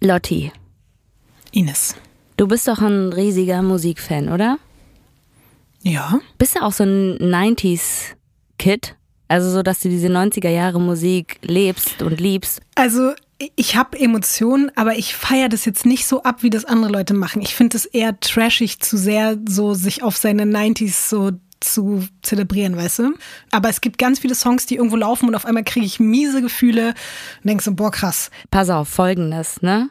Lotti, Ines. du bist doch ein riesiger Musikfan, oder? Ja. Bist du auch so ein 90s-Kid? Also so, dass du diese 90er Jahre Musik lebst und liebst. Also ich habe Emotionen, aber ich feiere das jetzt nicht so ab, wie das andere Leute machen. Ich finde es eher trashig, zu sehr so sich auf seine 90s so zu zelebrieren, weißt du? Aber es gibt ganz viele Songs, die irgendwo laufen und auf einmal kriege ich miese Gefühle und denk so, boah, krass. Pass auf, folgendes, ne?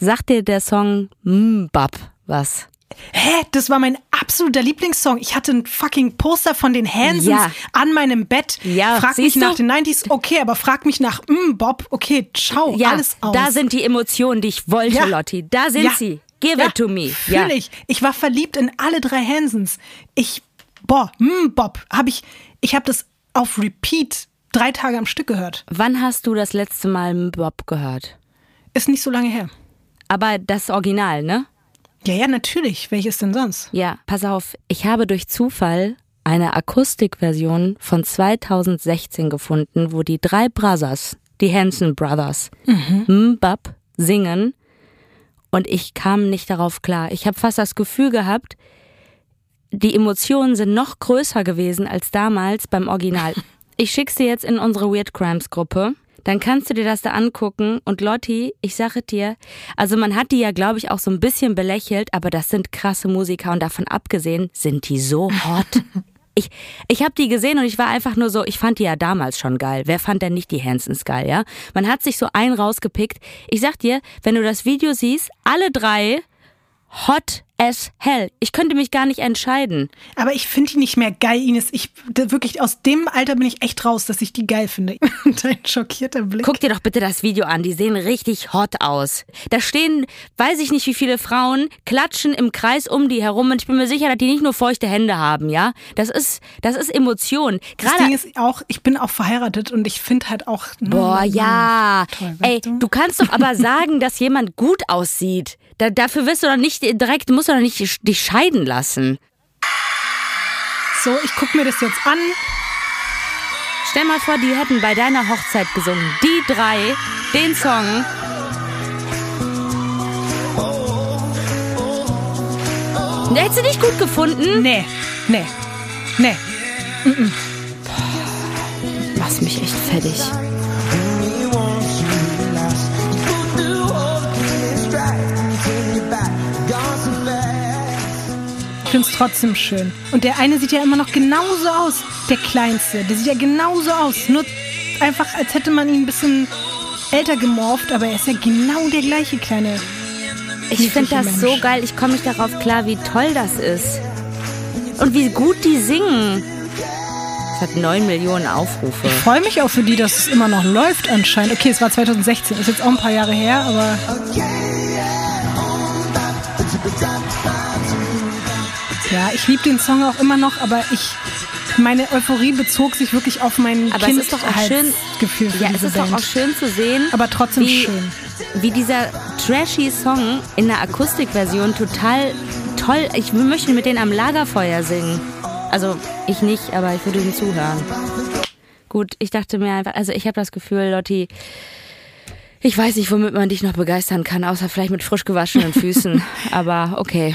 Sagt dir der Song Mbap was? Hä, das war mein absoluter Lieblingssong. Ich hatte ein fucking Poster von den Hansons Ja. an meinem Bett. Ja, frag mich du? nach den 90s, okay, aber frag mich nach, mm, Bob, okay, ciao, Ja, alles aus. da sind die Emotionen, die ich wollte, Ja. Lotti. Da sind Ja. sie. Give it to me. Fühl Ja. ich. Ich war verliebt in alle drei Hansons. Ich, boah, mm, Bob, habe ich, ich habe das auf Repeat drei Tage am Stück gehört. Wann hast du das letzte Mal Mbap gehört? Ist nicht so lange her. Aber das Original, ne? Ja, ja, natürlich. Welches denn sonst? Ja, pass auf, ich habe durch Zufall eine Akustikversion von 2016 gefunden, wo die drei Brothers, die Hanson Brothers, Mbap singen und ich kam nicht darauf klar. Ich habe fast das Gefühl gehabt, die Emotionen sind noch größer gewesen als damals beim Original. Ich schick's dir jetzt in unsere Weird Crimes Gruppe. Dann kannst du dir das da angucken. Und Lotti, ich sage dir, also man hat die ja, glaube ich, auch so ein bisschen belächelt, aber das sind krasse Musiker und davon abgesehen sind die so hot. Ich, ich habe die gesehen und ich war einfach nur so, ich fand die ja damals schon geil. Wer fand denn nicht die Hansons geil, ja? Man hat sich so einen rausgepickt. Ich sag dir, wenn du das Video siehst, alle drei hot as hell. Ich könnte mich gar nicht entscheiden. Aber ich finde die nicht mehr geil, Ines. Ich, wirklich, aus dem Alter bin ich echt raus, dass ich die geil finde. Dein schockierter Blick. Guck dir doch bitte das Video an, die sehen richtig hot aus. Da stehen, weiß ich nicht wie viele Frauen, klatschen im Kreis um die herum und ich bin mir sicher, dass die nicht nur feuchte Hände haben, ja? Das ist, das ist Emotion. Das Gerade Ding ist auch, ich bin auch verheiratet und ich finde halt auch. Boah, ja. Toll, Ey, du? du kannst doch aber sagen, dass jemand gut aussieht. Da, dafür wirst du doch nicht direkt, musst du doch nicht dich scheiden lassen. So, ich gucke mir das jetzt an. Stell mal vor, die hätten bei deiner Hochzeit gesungen. Die drei, den Song. Der hättest du nicht gut gefunden? Nee, nee, nee. Machst mich echt fertig. Es trotzdem schön. Und der eine sieht ja immer noch genauso aus. Der kleinste. Der sieht ja genauso aus. Nur einfach, als hätte man ihn ein bisschen älter gemorpht, aber er ist ja genau der gleiche kleine. Ich finde das Mensch. so geil. Ich komme nicht darauf klar, wie toll das ist. Und wie gut die singen. Es hat 9 Millionen Aufrufe. Ich freue mich auch für die, dass es immer noch läuft anscheinend. Okay, es war 2016, ist jetzt auch ein paar Jahre her, aber. Ja, ich liebe den Song auch immer noch, aber ich. Meine Euphorie bezog sich wirklich auf mein Aber es ist doch auch schön. Gefühl Ja, es ist doch Band. auch schön zu sehen. Aber trotzdem wie, schön. Wie dieser trashy Song in der Akustikversion total toll. Ich möchte mit denen am Lagerfeuer singen. Also ich nicht, aber ich würde ihnen zuhören. Gut, ich dachte mir einfach, also ich habe das Gefühl, Lotti, ich weiß nicht, womit man dich noch begeistern kann, außer vielleicht mit frisch gewaschenen Füßen. aber okay.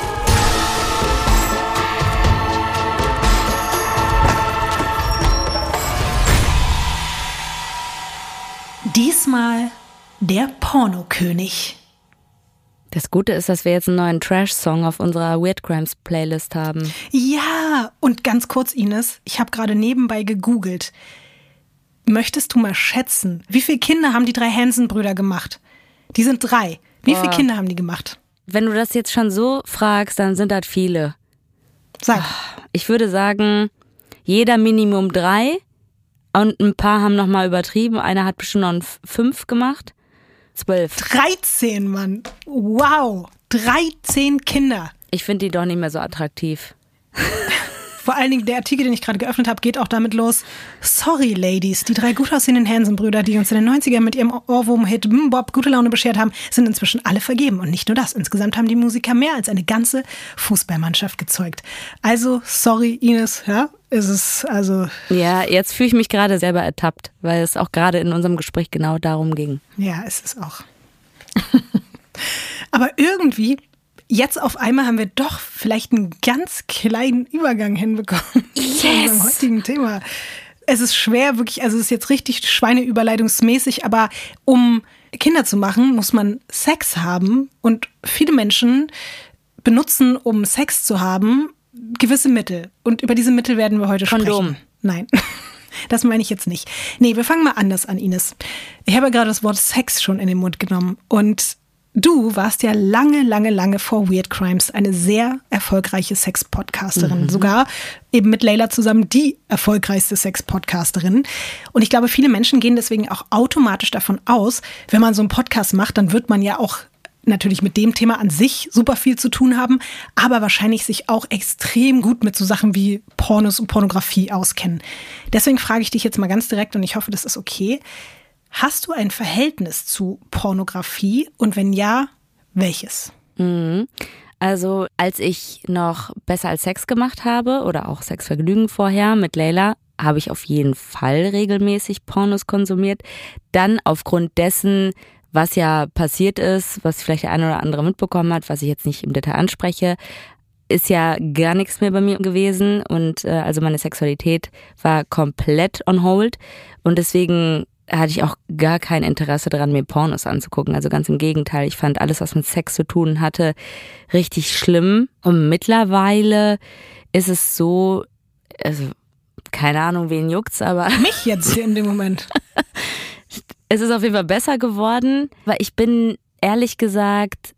Diesmal der Pornokönig. Das Gute ist, dass wir jetzt einen neuen Trash-Song auf unserer Weird Crimes Playlist haben. Ja, und ganz kurz, Ines, ich habe gerade nebenbei gegoogelt. Möchtest du mal schätzen, wie viele Kinder haben die drei Hansen-Brüder gemacht? Die sind drei. Wie viele Boah. Kinder haben die gemacht? Wenn du das jetzt schon so fragst, dann sind das viele. Sag. Ich würde sagen, jeder Minimum drei und ein paar haben nochmal übertrieben. Einer hat bestimmt noch ein F- fünf gemacht. Zwölf. 13, Mann. Wow. 13 Kinder. Ich finde die doch nicht mehr so attraktiv. Vor allen Dingen der Artikel, den ich gerade geöffnet habe, geht auch damit los. Sorry, Ladies, die drei gut aussehenden Hansen-Brüder, die uns in den 90ern mit ihrem Ohrwurm-Hit Bob gute Laune beschert haben, sind inzwischen alle vergeben. Und nicht nur das. Insgesamt haben die Musiker mehr als eine ganze Fußballmannschaft gezeugt. Also, sorry, Ines, ja, ist es also. Ja, jetzt fühle ich mich gerade selber ertappt, weil es auch gerade in unserem Gespräch genau darum ging. Ja, ist es auch. Aber irgendwie jetzt auf einmal haben wir doch vielleicht einen ganz kleinen Übergang hinbekommen yes. zu unserem heutigen Thema. Es ist schwer, wirklich, also es ist jetzt richtig schweineüberleitungsmäßig, aber um Kinder zu machen, muss man Sex haben und viele Menschen benutzen, um Sex zu haben, gewisse Mittel. Und über diese Mittel werden wir heute Kondom. sprechen. Nein. Das meine ich jetzt nicht. Nee, wir fangen mal anders an, Ines. Ich habe ja gerade das Wort Sex schon in den Mund genommen. Und Du warst ja lange, lange, lange vor Weird Crimes eine sehr erfolgreiche Sex-Podcasterin. Mhm. Sogar eben mit Leila zusammen die erfolgreichste Sex-Podcasterin. Und ich glaube, viele Menschen gehen deswegen auch automatisch davon aus, wenn man so einen Podcast macht, dann wird man ja auch natürlich mit dem Thema an sich super viel zu tun haben, aber wahrscheinlich sich auch extrem gut mit so Sachen wie Pornos und Pornografie auskennen. Deswegen frage ich dich jetzt mal ganz direkt und ich hoffe, das ist okay. Hast du ein Verhältnis zu Pornografie und wenn ja, welches? Mhm. Also als ich noch besser als Sex gemacht habe oder auch Sexvergnügen vorher mit Leila, habe ich auf jeden Fall regelmäßig Pornos konsumiert. Dann aufgrund dessen, was ja passiert ist, was vielleicht der eine oder andere mitbekommen hat, was ich jetzt nicht im Detail anspreche, ist ja gar nichts mehr bei mir gewesen und äh, also meine Sexualität war komplett on hold und deswegen hatte ich auch gar kein Interesse daran, mir Pornos anzugucken. Also ganz im Gegenteil, ich fand alles, was mit Sex zu tun hatte, richtig schlimm. Und mittlerweile ist es so, also keine Ahnung, wen juckt's, aber. Mich jetzt hier in dem Moment. es ist auf jeden Fall besser geworden, weil ich bin ehrlich gesagt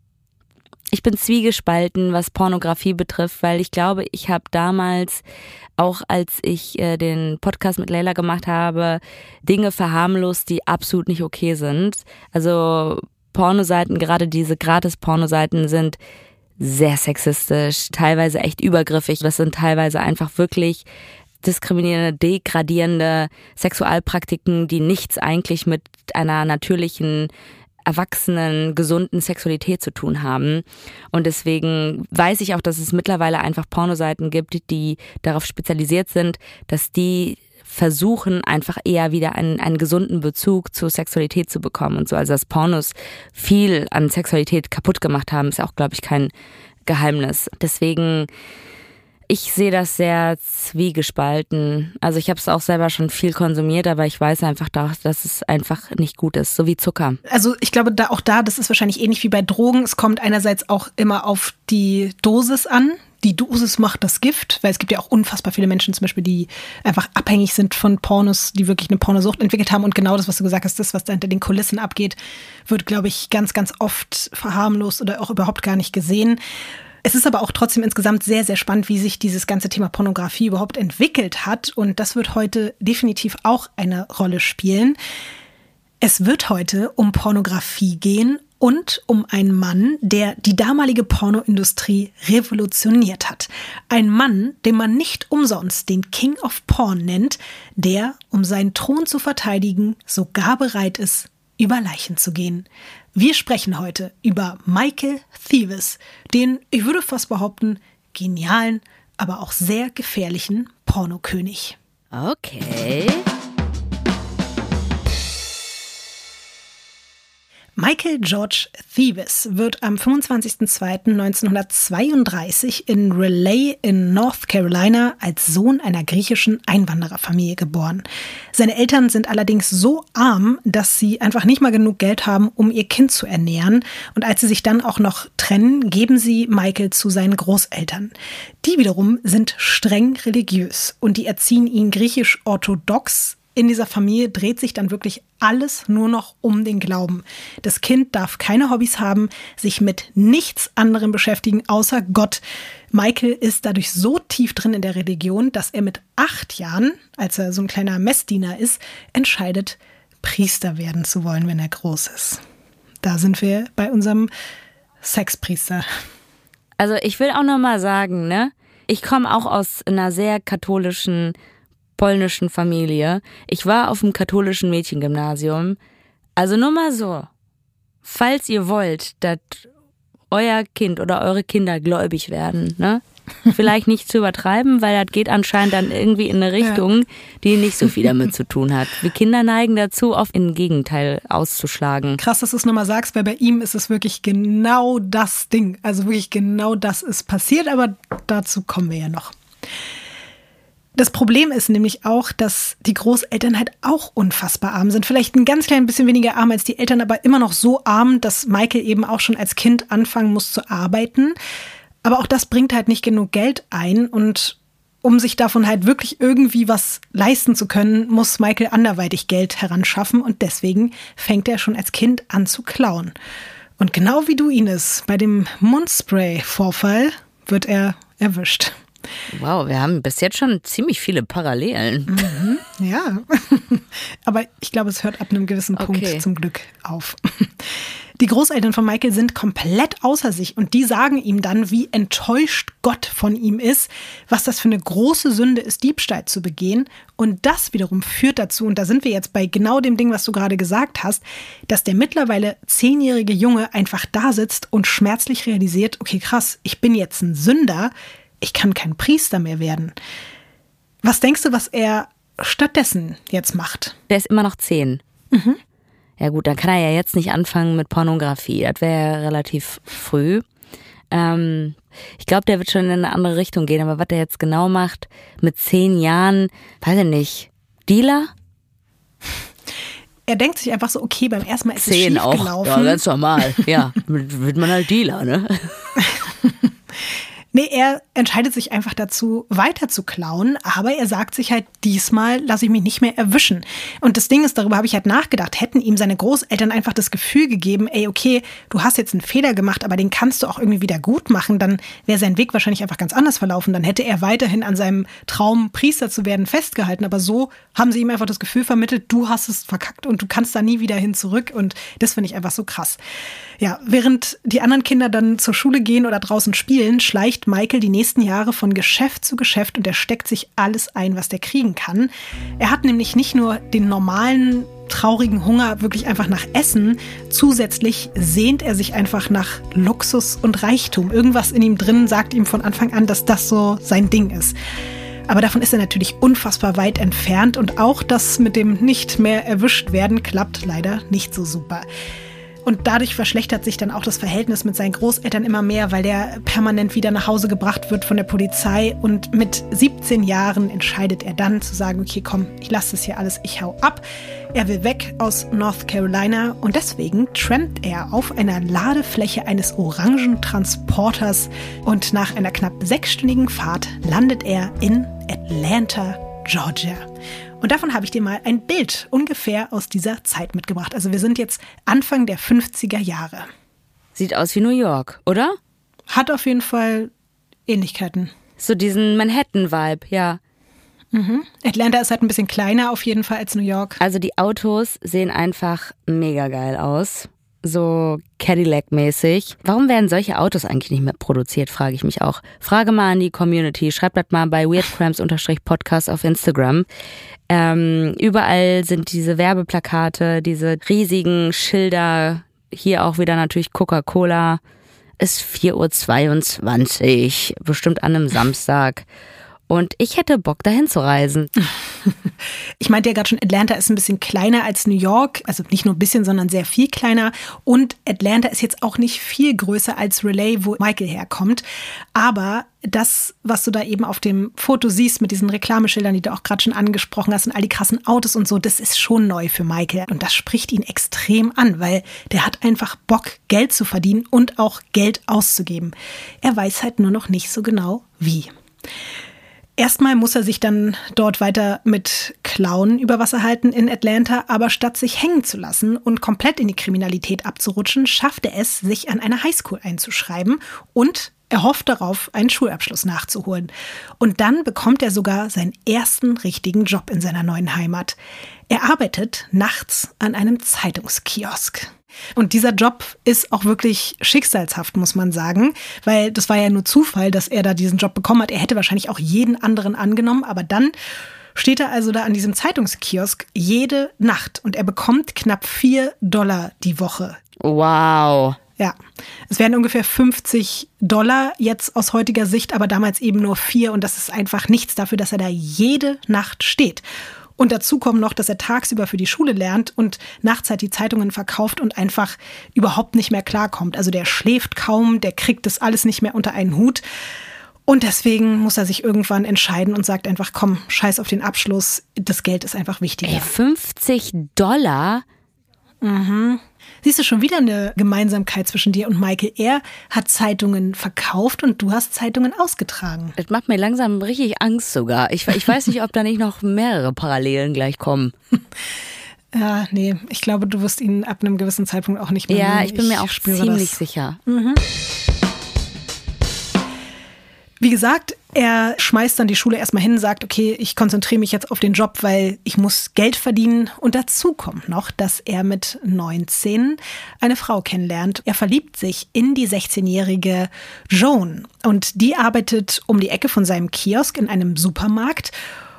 ich bin zwiegespalten, was Pornografie betrifft, weil ich glaube, ich habe damals, auch als ich äh, den Podcast mit Leila gemacht habe, Dinge verharmlost, die absolut nicht okay sind. Also Pornoseiten, gerade diese Gratis-Pornoseiten sind sehr sexistisch, teilweise echt übergriffig. Das sind teilweise einfach wirklich diskriminierende, degradierende Sexualpraktiken, die nichts eigentlich mit einer natürlichen erwachsenen, gesunden Sexualität zu tun haben. Und deswegen weiß ich auch, dass es mittlerweile einfach Pornoseiten gibt, die darauf spezialisiert sind, dass die versuchen, einfach eher wieder einen, einen gesunden Bezug zur Sexualität zu bekommen und so. Also dass Pornos viel an Sexualität kaputt gemacht haben, ist auch, glaube ich, kein Geheimnis. Deswegen ich sehe das sehr zwiegespalten. Also ich habe es auch selber schon viel konsumiert, aber ich weiß einfach, dass es einfach nicht gut ist, so wie Zucker. Also ich glaube, da auch da, das ist wahrscheinlich ähnlich wie bei Drogen. Es kommt einerseits auch immer auf die Dosis an. Die Dosis macht das Gift, weil es gibt ja auch unfassbar viele Menschen zum Beispiel, die einfach abhängig sind von Pornos, die wirklich eine Pornosucht entwickelt haben. Und genau das, was du gesagt hast, das, was da hinter den Kulissen abgeht, wird, glaube ich, ganz, ganz oft verharmlost oder auch überhaupt gar nicht gesehen. Es ist aber auch trotzdem insgesamt sehr, sehr spannend, wie sich dieses ganze Thema Pornografie überhaupt entwickelt hat. Und das wird heute definitiv auch eine Rolle spielen. Es wird heute um Pornografie gehen und um einen Mann, der die damalige Pornoindustrie revolutioniert hat. Ein Mann, den man nicht umsonst den King of Porn nennt, der, um seinen Thron zu verteidigen, sogar bereit ist, über Leichen zu gehen. Wir sprechen heute über Michael Thieves, den, ich würde fast behaupten, genialen, aber auch sehr gefährlichen Pornokönig. Okay. Michael George Thebes wird am 25.02.1932 in Raleigh in North Carolina als Sohn einer griechischen Einwandererfamilie geboren. Seine Eltern sind allerdings so arm, dass sie einfach nicht mal genug Geld haben, um ihr Kind zu ernähren. Und als sie sich dann auch noch trennen, geben sie Michael zu seinen Großeltern. Die wiederum sind streng religiös und die erziehen ihn griechisch-orthodox in dieser Familie dreht sich dann wirklich alles nur noch um den Glauben. Das Kind darf keine Hobbys haben, sich mit nichts anderem beschäftigen außer Gott. Michael ist dadurch so tief drin in der Religion, dass er mit acht Jahren, als er so ein kleiner Messdiener ist, entscheidet, Priester werden zu wollen, wenn er groß ist. da sind wir bei unserem Sexpriester. Also ich will auch noch mal sagen, ne? Ich komme auch aus einer sehr katholischen polnischen Familie. Ich war auf dem katholischen Mädchengymnasium. Also nur mal so. Falls ihr wollt, dass euer Kind oder eure Kinder gläubig werden, ne? Vielleicht nicht zu übertreiben, weil das geht anscheinend dann irgendwie in eine Richtung, ja. die nicht so viel damit zu tun hat. Wir Kinder neigen dazu, oft im Gegenteil auszuschlagen. Krass, dass du es nochmal sagst, weil bei ihm ist es wirklich genau das Ding. Also wirklich genau das ist passiert, aber dazu kommen wir ja noch. Das Problem ist nämlich auch, dass die Großeltern halt auch unfassbar arm sind. Vielleicht ein ganz klein bisschen weniger arm als die Eltern, aber immer noch so arm, dass Michael eben auch schon als Kind anfangen muss zu arbeiten. Aber auch das bringt halt nicht genug Geld ein und um sich davon halt wirklich irgendwie was leisten zu können, muss Michael anderweitig Geld heranschaffen und deswegen fängt er schon als Kind an zu klauen. Und genau wie du, Ines, bei dem Mundspray-Vorfall wird er erwischt. Wow, wir haben bis jetzt schon ziemlich viele Parallelen. Mhm, ja, aber ich glaube, es hört ab einem gewissen Punkt okay. zum Glück auf. Die Großeltern von Michael sind komplett außer sich und die sagen ihm dann, wie enttäuscht Gott von ihm ist, was das für eine große Sünde ist, Diebstahl zu begehen. Und das wiederum führt dazu, und da sind wir jetzt bei genau dem Ding, was du gerade gesagt hast, dass der mittlerweile zehnjährige Junge einfach da sitzt und schmerzlich realisiert, okay, krass, ich bin jetzt ein Sünder, ich kann kein Priester mehr werden. Was denkst du, was er stattdessen jetzt macht? Der ist immer noch zehn. Mhm. Ja gut, dann kann er ja jetzt nicht anfangen mit Pornografie. Das wäre ja relativ früh. Ähm, ich glaube, der wird schon in eine andere Richtung gehen. Aber was er jetzt genau macht mit zehn Jahren, weiß ich nicht. Dealer? Er denkt sich einfach so, okay, beim ersten Mal ist Zehn es schief gelaufen. Ja, ganz normal. Ja, wird man halt Dealer, ne? Nee, er entscheidet sich einfach dazu, weiter zu klauen, aber er sagt sich halt, diesmal lasse ich mich nicht mehr erwischen. Und das Ding ist, darüber habe ich halt nachgedacht, hätten ihm seine Großeltern einfach das Gefühl gegeben, ey, okay, du hast jetzt einen Fehler gemacht, aber den kannst du auch irgendwie wieder gut machen, dann wäre sein Weg wahrscheinlich einfach ganz anders verlaufen. Dann hätte er weiterhin an seinem Traum, Priester zu werden, festgehalten. Aber so haben sie ihm einfach das Gefühl vermittelt, du hast es verkackt und du kannst da nie wieder hin zurück. Und das finde ich einfach so krass. Ja, während die anderen Kinder dann zur Schule gehen oder draußen spielen, schleicht Michael die nächsten Jahre von Geschäft zu Geschäft und er steckt sich alles ein, was der kriegen kann. Er hat nämlich nicht nur den normalen traurigen Hunger wirklich einfach nach Essen. Zusätzlich sehnt er sich einfach nach Luxus und Reichtum. Irgendwas in ihm drin sagt ihm von Anfang an, dass das so sein Ding ist. Aber davon ist er natürlich unfassbar weit entfernt und auch das mit dem nicht mehr erwischt werden klappt leider nicht so super. Und dadurch verschlechtert sich dann auch das Verhältnis mit seinen Großeltern immer mehr, weil der permanent wieder nach Hause gebracht wird von der Polizei. Und mit 17 Jahren entscheidet er dann zu sagen, okay, komm, ich lasse das hier alles, ich hau ab. Er will weg aus North Carolina und deswegen trampt er auf einer Ladefläche eines Orangentransporters und nach einer knapp sechsstündigen Fahrt landet er in Atlanta, Georgia. Und davon habe ich dir mal ein Bild ungefähr aus dieser Zeit mitgebracht. Also wir sind jetzt Anfang der 50er Jahre. Sieht aus wie New York, oder? Hat auf jeden Fall Ähnlichkeiten. So diesen Manhattan-Vibe, ja. Mhm. Atlanta ist halt ein bisschen kleiner auf jeden Fall als New York. Also die Autos sehen einfach mega geil aus so Cadillac-mäßig. Warum werden solche Autos eigentlich nicht mehr produziert, frage ich mich auch. Frage mal an die Community. Schreibt das mal bei weirdcrams-podcast auf Instagram. Ähm, überall sind diese Werbeplakate, diese riesigen Schilder. Hier auch wieder natürlich Coca-Cola. Ist 4.22 Uhr, bestimmt an einem Samstag. Und ich hätte Bock, dahin zu reisen. Ich meinte ja gerade schon, Atlanta ist ein bisschen kleiner als New York. Also nicht nur ein bisschen, sondern sehr viel kleiner. Und Atlanta ist jetzt auch nicht viel größer als Relay, wo Michael herkommt. Aber das, was du da eben auf dem Foto siehst mit diesen Reklameschildern, die du auch gerade schon angesprochen hast und all die krassen Autos und so, das ist schon neu für Michael. Und das spricht ihn extrem an, weil der hat einfach Bock, Geld zu verdienen und auch Geld auszugeben. Er weiß halt nur noch nicht so genau, wie. Erstmal muss er sich dann dort weiter mit Clown über Wasser halten in Atlanta, aber statt sich hängen zu lassen und komplett in die Kriminalität abzurutschen, schafft er es, sich an eine Highschool einzuschreiben und Er hofft darauf, einen Schulabschluss nachzuholen. Und dann bekommt er sogar seinen ersten richtigen Job in seiner neuen Heimat. Er arbeitet nachts an einem Zeitungskiosk. Und dieser Job ist auch wirklich schicksalshaft, muss man sagen, weil das war ja nur Zufall, dass er da diesen Job bekommen hat. Er hätte wahrscheinlich auch jeden anderen angenommen, aber dann steht er also da an diesem Zeitungskiosk jede Nacht und er bekommt knapp vier Dollar die Woche. Wow. Ja, es wären ungefähr 50 Dollar jetzt aus heutiger Sicht, aber damals eben nur vier und das ist einfach nichts dafür, dass er da jede Nacht steht. Und dazu kommt noch, dass er tagsüber für die Schule lernt und nachts halt die Zeitungen verkauft und einfach überhaupt nicht mehr klarkommt. Also der schläft kaum, der kriegt das alles nicht mehr unter einen Hut. Und deswegen muss er sich irgendwann entscheiden und sagt einfach, komm, scheiß auf den Abschluss, das Geld ist einfach wichtiger. Ey, 50 Dollar? Mhm. Siehst du schon wieder eine Gemeinsamkeit zwischen dir und Michael? Er hat Zeitungen verkauft und du hast Zeitungen ausgetragen. Das macht mir langsam richtig Angst sogar. Ich, ich weiß nicht, ob da nicht noch mehrere Parallelen gleich kommen. Ja, nee, ich glaube, du wirst ihn ab einem gewissen Zeitpunkt auch nicht mehr. Ja, ich bin mir auch ziemlich das. sicher. Mhm. Wie gesagt, er schmeißt dann die Schule erstmal hin, sagt, okay, ich konzentriere mich jetzt auf den Job, weil ich muss Geld verdienen. Und dazu kommt noch, dass er mit 19 eine Frau kennenlernt. Er verliebt sich in die 16-jährige Joan. Und die arbeitet um die Ecke von seinem Kiosk in einem Supermarkt.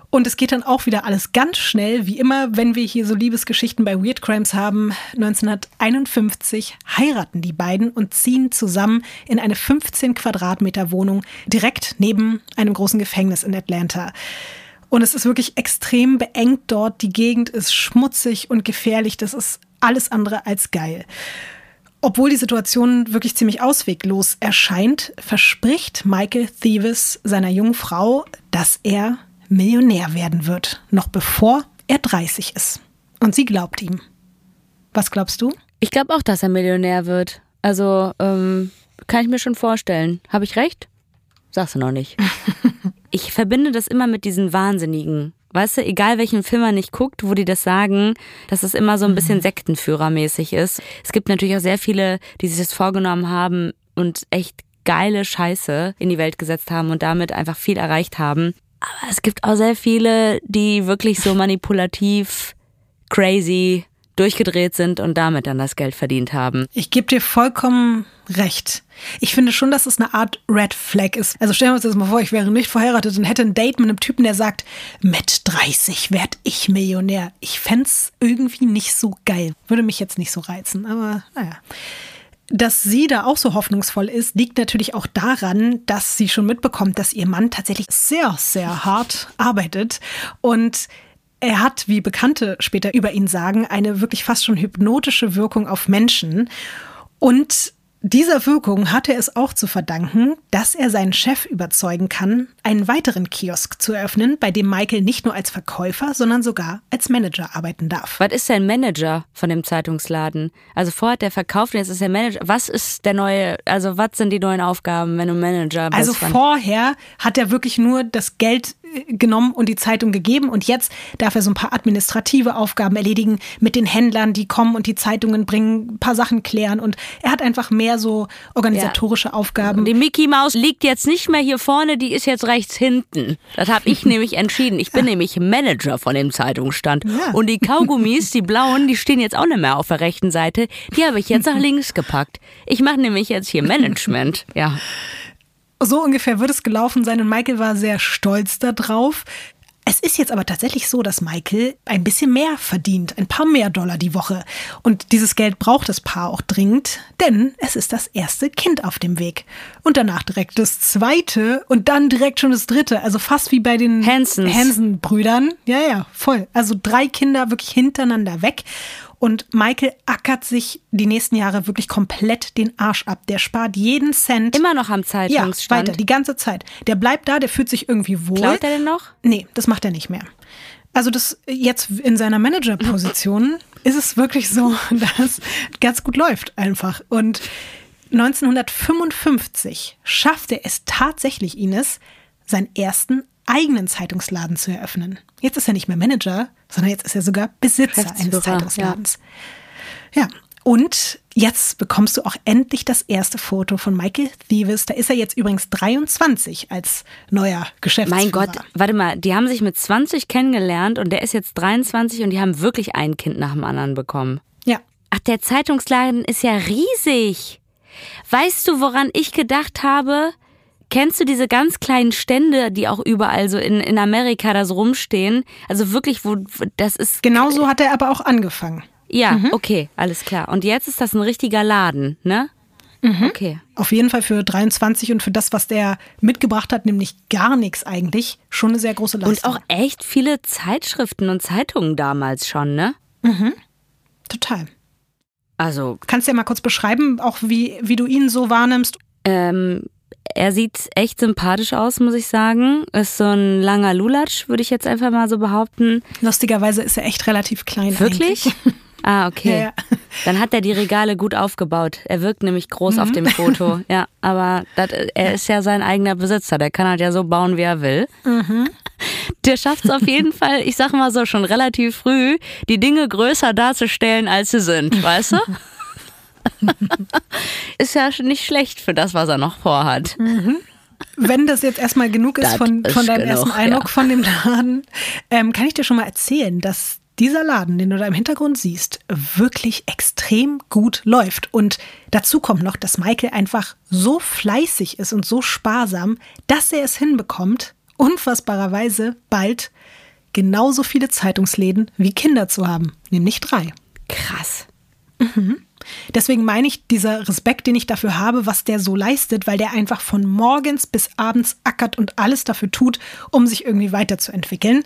Und es geht dann auch wieder alles ganz schnell, wie immer, wenn wir hier so Liebesgeschichten bei Weird Crimes haben. 1951 heiraten die beiden und ziehen zusammen in eine 15 Quadratmeter Wohnung direkt neben einem großen Gefängnis in Atlanta. Und es ist wirklich extrem beengt dort. Die Gegend ist schmutzig und gefährlich. Das ist alles andere als geil. Obwohl die Situation wirklich ziemlich ausweglos erscheint, verspricht Michael Thieves seiner jungen Frau, dass er Millionär werden wird, noch bevor er 30 ist. Und sie glaubt ihm. Was glaubst du? Ich glaube auch, dass er Millionär wird. Also, ähm, kann ich mir schon vorstellen. Habe ich recht? Sagst du noch nicht. ich verbinde das immer mit diesen Wahnsinnigen. Weißt du, egal welchen Film man nicht guckt, wo die das sagen, dass es immer so ein bisschen mhm. Sektenführermäßig ist. Es gibt natürlich auch sehr viele, die sich das vorgenommen haben und echt geile Scheiße in die Welt gesetzt haben und damit einfach viel erreicht haben. Aber es gibt auch sehr viele, die wirklich so manipulativ, crazy durchgedreht sind und damit dann das Geld verdient haben. Ich gebe dir vollkommen recht. Ich finde schon, dass es eine Art Red Flag ist. Also stellen wir uns das mal vor, ich wäre nicht verheiratet und hätte ein Date mit einem Typen, der sagt, mit 30 werd ich Millionär. Ich fände es irgendwie nicht so geil. Würde mich jetzt nicht so reizen, aber naja. Dass sie da auch so hoffnungsvoll ist, liegt natürlich auch daran, dass sie schon mitbekommt, dass ihr Mann tatsächlich sehr, sehr hart arbeitet und er hat, wie Bekannte später über ihn sagen, eine wirklich fast schon hypnotische Wirkung auf Menschen. Und dieser Wirkung hatte es auch zu verdanken, dass er seinen Chef überzeugen kann, einen weiteren Kiosk zu eröffnen, bei dem Michael nicht nur als Verkäufer, sondern sogar als Manager arbeiten darf. Was ist denn Manager von dem Zeitungsladen? Also vorher hat er verkauft und jetzt ist er Manager. Was ist der neue, also was sind die neuen Aufgaben, wenn du Manager bist? Also vorher hat er wirklich nur das Geld genommen und die Zeitung gegeben und jetzt darf er so ein paar administrative Aufgaben erledigen mit den Händlern, die kommen und die Zeitungen bringen, ein paar Sachen klären und er hat einfach mehr so organisatorische ja. Aufgaben. Die Mickey Maus liegt jetzt nicht mehr hier vorne, die ist jetzt rechts hinten. Das habe ich nämlich entschieden. Ich bin ja. nämlich Manager von dem Zeitungsstand ja. und die Kaugummis, die blauen, die stehen jetzt auch nicht mehr auf der rechten Seite. Die habe ich jetzt nach links gepackt. Ich mache nämlich jetzt hier Management. Ja. So ungefähr wird es gelaufen sein und Michael war sehr stolz darauf. Es ist jetzt aber tatsächlich so, dass Michael ein bisschen mehr verdient, ein paar mehr Dollar die Woche. Und dieses Geld braucht das Paar auch dringend, denn es ist das erste Kind auf dem Weg. Und danach direkt das zweite und dann direkt schon das dritte. Also fast wie bei den Hansen-Brüdern. Ja, ja, voll. Also drei Kinder wirklich hintereinander weg. Und Michael ackert sich die nächsten Jahre wirklich komplett den Arsch ab. Der spart jeden Cent. Immer noch am Zeitungsstand? Ja, weiter, die ganze Zeit. Der bleibt da, der fühlt sich irgendwie wohl. Klaut er denn noch? Nee, das macht er nicht mehr. Also das jetzt in seiner Managerposition ist es wirklich so, dass ganz gut läuft einfach. Und 1955 schafft er es tatsächlich, Ines, seinen ersten eigenen Zeitungsladen zu eröffnen. Jetzt ist er nicht mehr Manager, sondern jetzt ist er sogar Besitzer eines Zeitungsladens. Ja. ja. Und jetzt bekommst du auch endlich das erste Foto von Michael Thieves. Da ist er jetzt übrigens 23 als neuer Geschäftsführer. Mein Gott, warte mal, die haben sich mit 20 kennengelernt und der ist jetzt 23 und die haben wirklich ein Kind nach dem anderen bekommen. Ja. Ach, der Zeitungsladen ist ja riesig. Weißt du, woran ich gedacht habe? Kennst du diese ganz kleinen Stände, die auch überall so in, in Amerika da so rumstehen? Also wirklich, wo das ist. Genauso hat er aber auch angefangen. Ja, mhm. okay, alles klar. Und jetzt ist das ein richtiger Laden, ne? Mhm. Okay. Auf jeden Fall für 23 und für das, was der mitgebracht hat, nämlich gar nichts eigentlich, schon eine sehr große Leistung. Und auch echt viele Zeitschriften und Zeitungen damals schon, ne? Mhm. Total. Also. Kannst du ja mal kurz beschreiben, auch wie, wie du ihn so wahrnimmst? Ähm, er sieht echt sympathisch aus, muss ich sagen. Ist so ein langer Lulatsch, würde ich jetzt einfach mal so behaupten. Lustigerweise ist er echt relativ klein. Wirklich? Ah, okay. Ja, ja. Dann hat er die Regale gut aufgebaut. Er wirkt nämlich groß mhm. auf dem Foto. Ja, aber das, er ist ja sein eigener Besitzer. Der kann halt ja so bauen, wie er will. Mhm. Der schafft es auf jeden Fall, ich sag mal so, schon relativ früh, die Dinge größer darzustellen, als sie sind, weißt du? ist ja nicht schlecht für das, was er noch vorhat. Mhm. Wenn das jetzt erstmal genug ist das von, von deinem genug, ersten Eindruck ja. von dem Laden, ähm, kann ich dir schon mal erzählen, dass dieser Laden, den du da im Hintergrund siehst, wirklich extrem gut läuft. Und dazu kommt noch, dass Michael einfach so fleißig ist und so sparsam, dass er es hinbekommt, unfassbarerweise bald genauso viele Zeitungsläden wie Kinder zu haben, nämlich drei. Krass. Mhm. Deswegen meine ich, dieser Respekt, den ich dafür habe, was der so leistet, weil der einfach von morgens bis abends ackert und alles dafür tut, um sich irgendwie weiterzuentwickeln.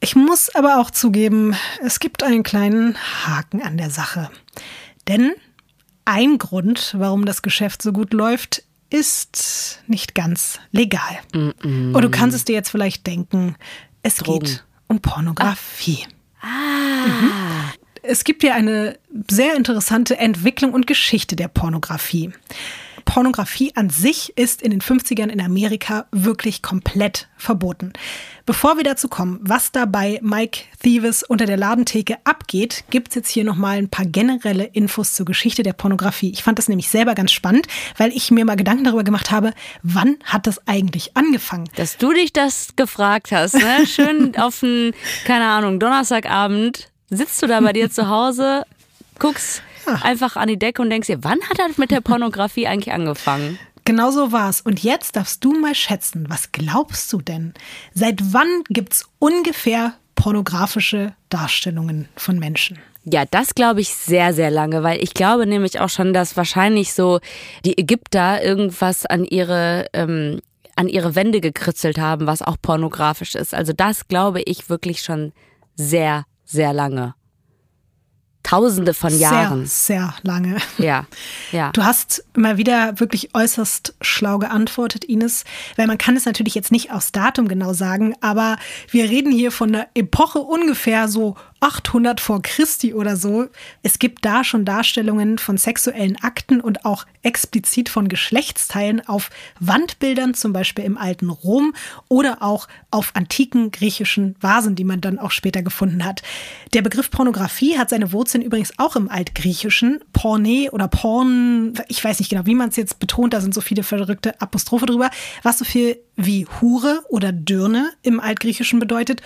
Ich muss aber auch zugeben, es gibt einen kleinen Haken an der Sache. Denn ein Grund, warum das Geschäft so gut läuft, ist nicht ganz legal. Mm -mm. Und du kannst es dir jetzt vielleicht denken, es Drogen. geht um Pornografie. Ah. ah. Mhm. Es gibt ja eine sehr interessante Entwicklung und Geschichte der Pornografie. Pornografie an sich ist in den 50ern in Amerika wirklich komplett verboten. Bevor wir dazu kommen, was da bei Mike Thieves unter der Ladentheke abgeht, gibt es jetzt hier nochmal ein paar generelle Infos zur Geschichte der Pornografie. Ich fand das nämlich selber ganz spannend, weil ich mir mal Gedanken darüber gemacht habe, wann hat das eigentlich angefangen? Dass du dich das gefragt hast, ne? Schön auf einen, keine Ahnung, Donnerstagabend sitzt du da bei dir zu Hause, guckst Ach. einfach an die Decke und denkst dir, wann hat das mit der Pornografie eigentlich angefangen? Genau so war's. Und jetzt darfst du mal schätzen, was glaubst du denn? Seit wann gibt's ungefähr pornografische Darstellungen von Menschen? Ja, das glaube ich sehr, sehr lange, weil ich glaube nämlich auch schon, dass wahrscheinlich so die Ägypter irgendwas an ihre ähm, an ihre Wände gekritzelt haben, was auch pornografisch ist. Also das glaube ich wirklich schon sehr, sehr lange. Tausende von Jahren. Sehr, sehr lange. Ja, ja. Du hast mal wieder wirklich äußerst schlau geantwortet, Ines, weil man kann es natürlich jetzt nicht aufs Datum genau sagen, aber wir reden hier von einer Epoche ungefähr so 800 vor Christi oder so. Es gibt da schon Darstellungen von sexuellen Akten und auch explizit von Geschlechtsteilen auf Wandbildern, zum Beispiel im alten Rom oder auch auf antiken griechischen Vasen, die man dann auch später gefunden hat. Der Begriff Pornografie hat seine Wurzeln übrigens auch im Altgriechischen. Porne oder Porn, ich weiß nicht genau, wie man es jetzt betont, da sind so viele verrückte Apostrophe drüber, was so viel wie Hure oder Dirne im Altgriechischen bedeutet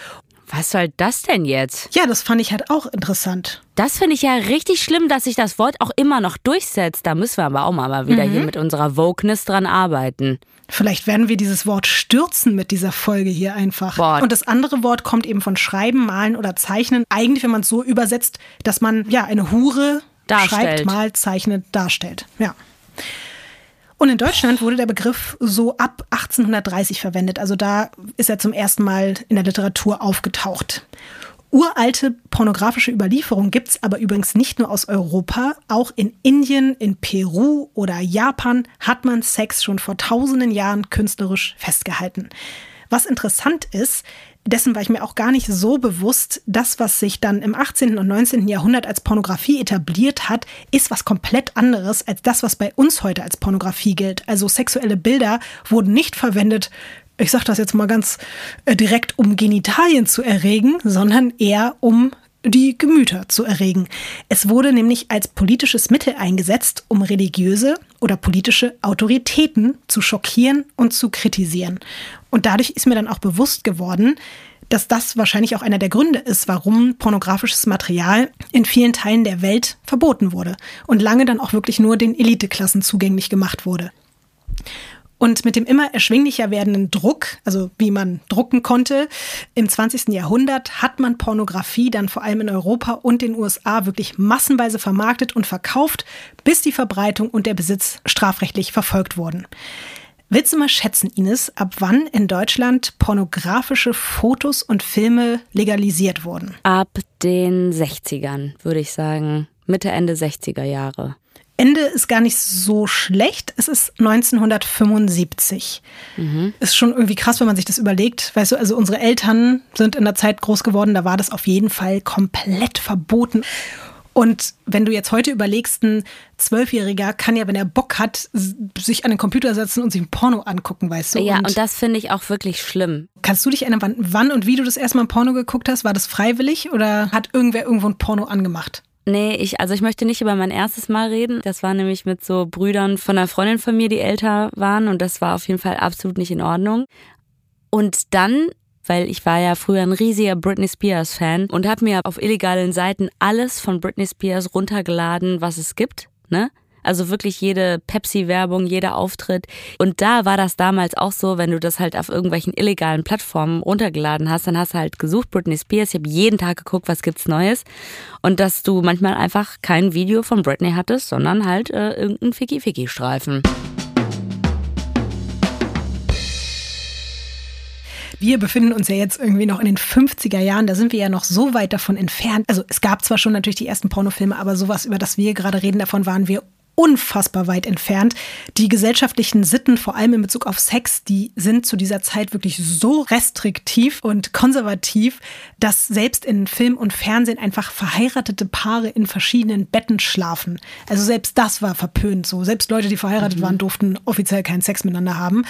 was soll das denn jetzt? Ja, das fand ich halt auch interessant. Das finde ich ja richtig schlimm, dass sich das Wort auch immer noch durchsetzt. Da müssen wir aber auch mal wieder mhm. hier mit unserer Wokeness dran arbeiten. Vielleicht werden wir dieses Wort stürzen mit dieser Folge hier einfach. Boah. Und das andere Wort kommt eben von Schreiben, Malen oder Zeichnen. Eigentlich, wenn man es so übersetzt, dass man ja eine Hure darstellt. schreibt, malt, zeichnet, darstellt. Ja. Und in Deutschland wurde der Begriff so ab 1830 verwendet. Also da ist er zum ersten Mal in der Literatur aufgetaucht. Uralte pornografische Überlieferungen gibt es aber übrigens nicht nur aus Europa, auch in Indien, in Peru oder Japan hat man Sex schon vor tausenden Jahren künstlerisch festgehalten. Was interessant ist, dessen war ich mir auch gar nicht so bewusst. Das, was sich dann im 18. und 19. Jahrhundert als Pornografie etabliert hat, ist was komplett anderes als das, was bei uns heute als Pornografie gilt. Also sexuelle Bilder wurden nicht verwendet, ich sage das jetzt mal ganz äh, direkt, um Genitalien zu erregen, sondern eher um die Gemüter zu erregen. Es wurde nämlich als politisches Mittel eingesetzt, um religiöse oder politische Autoritäten zu schockieren und zu kritisieren. Und dadurch ist mir dann auch bewusst geworden, dass das wahrscheinlich auch einer der Gründe ist, warum pornografisches Material in vielen Teilen der Welt verboten wurde und lange dann auch wirklich nur den Eliteklassen zugänglich gemacht wurde. Und mit dem immer erschwinglicher werdenden Druck, also wie man drucken konnte, im 20. Jahrhundert hat man Pornografie dann vor allem in Europa und den USA wirklich massenweise vermarktet und verkauft, bis die Verbreitung und der Besitz strafrechtlich verfolgt wurden. Willst du mal schätzen, Ines, ab wann in Deutschland pornografische Fotos und Filme legalisiert wurden? Ab den 60ern, würde ich sagen. Mitte, Ende 60er Jahre. Ende ist gar nicht so schlecht. Es ist 1975. Mhm. Ist schon irgendwie krass, wenn man sich das überlegt. Weißt du, also unsere Eltern sind in der Zeit groß geworden, da war das auf jeden Fall komplett verboten. Und wenn du jetzt heute überlegst, ein Zwölfjähriger kann ja, wenn er Bock hat, sich an den Computer setzen und sich ein Porno angucken, weißt du? Ja, und, und das finde ich auch wirklich schlimm. Kannst du dich erinnern, wann und wie du das erstmal ein Porno geguckt hast? War das freiwillig oder hat irgendwer irgendwo ein Porno angemacht? Nee, ich, also ich möchte nicht über mein erstes Mal reden. Das war nämlich mit so Brüdern von einer Freundin von mir, die älter waren und das war auf jeden Fall absolut nicht in Ordnung. Und dann weil ich war ja früher ein riesiger Britney Spears Fan und habe mir auf illegalen Seiten alles von Britney Spears runtergeladen, was es gibt, ne? Also wirklich jede Pepsi-Werbung, jeder Auftritt. Und da war das damals auch so, wenn du das halt auf irgendwelchen illegalen Plattformen runtergeladen hast, dann hast du halt gesucht Britney Spears. Ich habe jeden Tag geguckt, was gibt's Neues. Und dass du manchmal einfach kein Video von Britney hattest, sondern halt äh, irgendeinen Ficky-Ficky-Streifen. Wir befinden uns ja jetzt irgendwie noch in den 50er Jahren, da sind wir ja noch so weit davon entfernt. Also es gab zwar schon natürlich die ersten Pornofilme, aber sowas, über das wir gerade reden, davon waren wir unfassbar weit entfernt. Die gesellschaftlichen Sitten, vor allem in Bezug auf Sex, die sind zu dieser Zeit wirklich so restriktiv und konservativ, dass selbst in Film und Fernsehen einfach verheiratete Paare in verschiedenen Betten schlafen. Also selbst das war verpönt so. Selbst Leute, die verheiratet mhm. waren, durften offiziell keinen Sex miteinander haben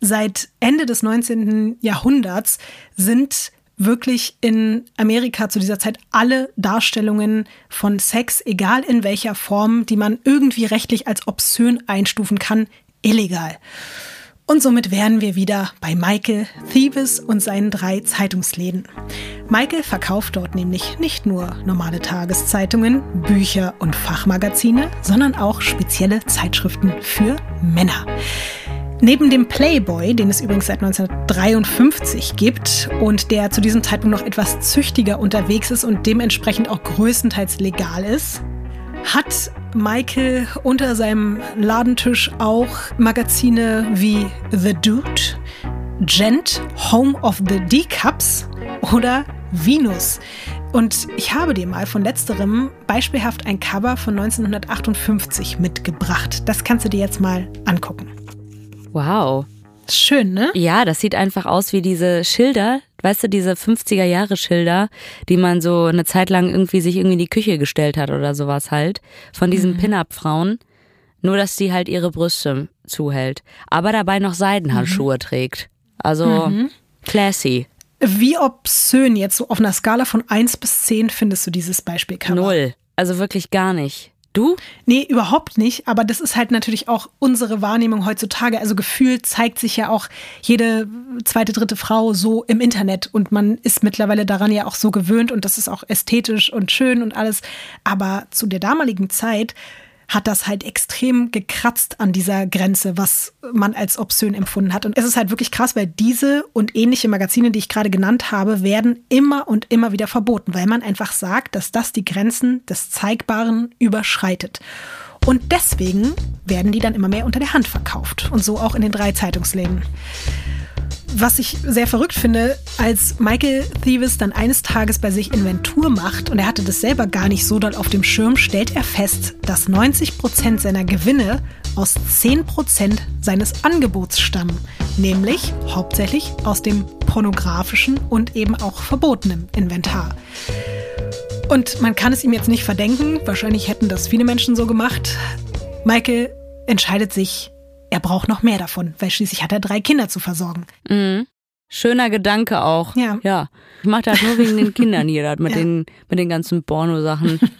seit Ende des 19. Jahrhunderts sind wirklich in Amerika zu dieser Zeit alle Darstellungen von Sex, egal in welcher Form, die man irgendwie rechtlich als obszön einstufen kann, illegal. Und somit wären wir wieder bei Michael Thieves und seinen drei Zeitungsläden. Michael verkauft dort nämlich nicht nur normale Tageszeitungen, Bücher und Fachmagazine, sondern auch spezielle Zeitschriften für Männer. Neben dem Playboy, den es übrigens seit 1953 gibt und der zu diesem Zeitpunkt noch etwas züchtiger unterwegs ist und dementsprechend auch größtenteils legal ist, hat Michael unter seinem Ladentisch auch Magazine wie The Dude, Gent, Home of the D-Cups oder Venus. Und ich habe dir mal von letzterem beispielhaft ein Cover von 1958 mitgebracht. Das kannst du dir jetzt mal angucken. Wow. Schön, ne? Ja, das sieht einfach aus wie diese Schilder, weißt du, diese 50er Jahre Schilder, die man so eine Zeit lang irgendwie sich irgendwie in die Küche gestellt hat oder sowas halt, von diesen mhm. Pin-Up-Frauen. Nur, dass die halt ihre Brüste zuhält, aber dabei noch Seidenhandschuhe mhm. trägt. Also mhm. classy. Wie obszön jetzt so auf einer Skala von 1 bis 10 findest du dieses Beispielcover? Null. Also wirklich gar nicht. Du? Nee, überhaupt nicht. Aber das ist halt natürlich auch unsere Wahrnehmung heutzutage. Also gefühlt zeigt sich ja auch jede zweite, dritte Frau so im Internet. Und man ist mittlerweile daran ja auch so gewöhnt und das ist auch ästhetisch und schön und alles. Aber zu der damaligen Zeit hat das halt extrem gekratzt an dieser Grenze, was man als obszön empfunden hat. Und es ist halt wirklich krass, weil diese und ähnliche Magazine, die ich gerade genannt habe, werden immer und immer wieder verboten, weil man einfach sagt, dass das die Grenzen des Zeigbaren überschreitet. Und deswegen werden die dann immer mehr unter der Hand verkauft. Und so auch in den drei Zeitungsläden. Was ich sehr verrückt finde, als Michael Thieves dann eines Tages bei sich Inventur macht und er hatte das selber gar nicht so doll auf dem Schirm, stellt er fest, dass 90 Prozent seiner Gewinne aus 10 Prozent seines Angebots stammen, nämlich hauptsächlich aus dem pornografischen und eben auch verbotenen Inventar. Und man kann es ihm jetzt nicht verdenken, wahrscheinlich hätten das viele Menschen so gemacht. Michael entscheidet sich er braucht noch mehr davon, weil schließlich hat er drei Kinder zu versorgen. Mhm. Schöner Gedanke auch. Ja. ja. Ich mache das nur wegen den Kindern hier, das mit, Ja. den, mit den ganzen Porno-Sachen.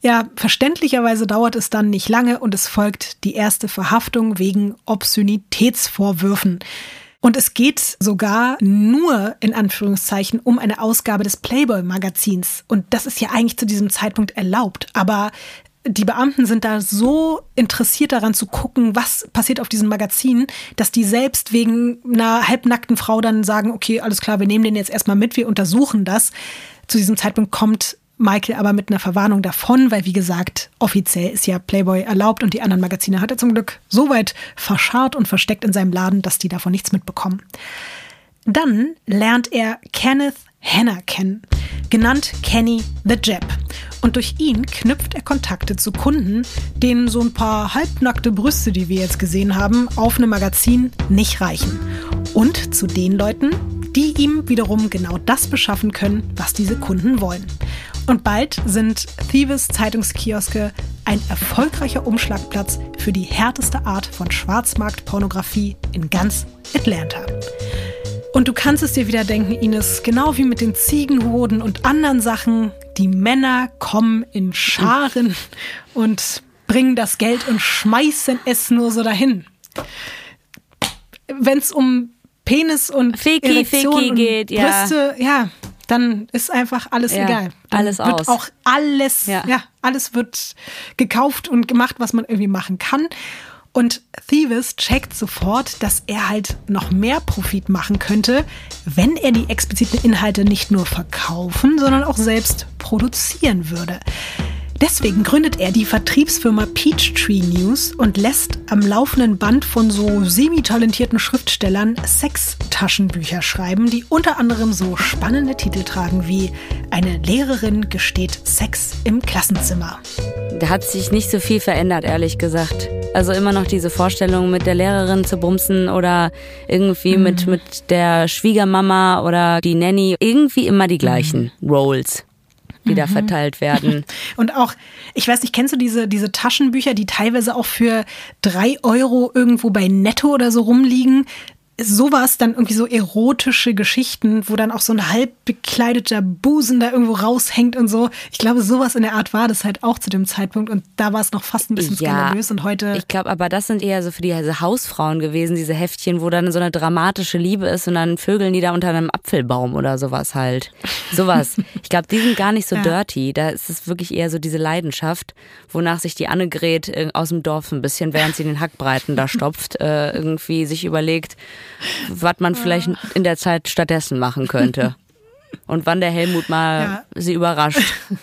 Ja, verständlicherweise dauert es dann nicht lange und es folgt die erste Verhaftung wegen Obszönitätsvorwürfen. Und es geht sogar nur in Anführungszeichen um eine Ausgabe des Playboy-Magazins. Und das ist ja eigentlich zu diesem Zeitpunkt erlaubt. Aber die Beamten sind da so interessiert daran zu gucken, was passiert auf diesem Magazin, dass die selbst wegen einer halbnackten Frau dann sagen, okay, alles klar, wir nehmen den jetzt erstmal mit, wir untersuchen das. Zu diesem Zeitpunkt kommt Michael aber mit einer Verwarnung davon, weil wie gesagt, offiziell ist ja Playboy erlaubt und die anderen Magazine hat er zum Glück so weit verscharrt und versteckt in seinem Laden, dass die davon nichts mitbekommen. Dann lernt er Kenneth Hanna kennen, genannt Kenny the Jap. Und durch ihn knüpft er Kontakte zu Kunden, denen so ein paar halbnackte Brüste, die wir jetzt gesehen haben, auf einem Magazin nicht reichen. Und zu den Leuten, die ihm wiederum genau das beschaffen können, was diese Kunden wollen. Und bald sind Thieves Zeitungskioske ein erfolgreicher Umschlagplatz für die härteste Art von Schwarzmarktpornografie in ganz Atlanta. Und du kannst es dir wieder denken, Ines, genau wie mit den Ziegenhoden und anderen Sachen, die Männer kommen in Scharen und bringen das Geld und schmeißen es nur so dahin. Wenn es um Penis und Erektion Ficky und geht, ja. Brüste, ja, dann ist einfach alles Ja, egal. Dann alles wird aus. auch alles, Ja. ja. alles wird gekauft und gemacht, was man irgendwie machen kann. Und Thieves checkt sofort, dass er halt noch mehr Profit machen könnte, wenn er die expliziten Inhalte nicht nur verkaufen, sondern auch selbst produzieren würde. Deswegen gründet er die Vertriebsfirma Peachtree News und lässt am laufenden Band von so semi-talentierten Schriftstellern Sex-Taschenbücher schreiben, die unter anderem so spannende Titel tragen wie Eine Lehrerin gesteht Sex im Klassenzimmer. Da hat sich nicht so viel verändert, ehrlich gesagt. Also immer noch diese Vorstellung, mit der Lehrerin zu bumsen oder irgendwie mit, mit der Schwiegermama oder die Nanny. Irgendwie immer die gleichen Roles, die da verteilt werden. Und auch, ich weiß nicht, kennst du diese, diese Taschenbücher, die teilweise auch für drei Euro irgendwo bei Netto oder so rumliegen? Sowas, dann irgendwie so erotische Geschichten, wo dann auch so ein halb bekleideter Busen da irgendwo raushängt und so. Ich glaube, sowas in der Art war das halt auch zu dem Zeitpunkt und da war es noch fast ein bisschen skandalös und heute. Ich glaube, aber das sind eher so für die also Hausfrauen gewesen, diese Heftchen, wo dann so eine dramatische Liebe ist und dann vögeln die da unter einem Apfelbaum oder sowas halt. Sowas. Ich glaube, die sind gar nicht so Ja. dirty. Da ist es wirklich eher so diese Leidenschaft, wonach sich die Annegret äh, aus dem Dorf ein bisschen, während sie den Hackbreiten da stopft, äh, irgendwie sich überlegt, was man vielleicht in der Zeit stattdessen machen könnte. Und wann der Helmut mal Ja. sie überrascht.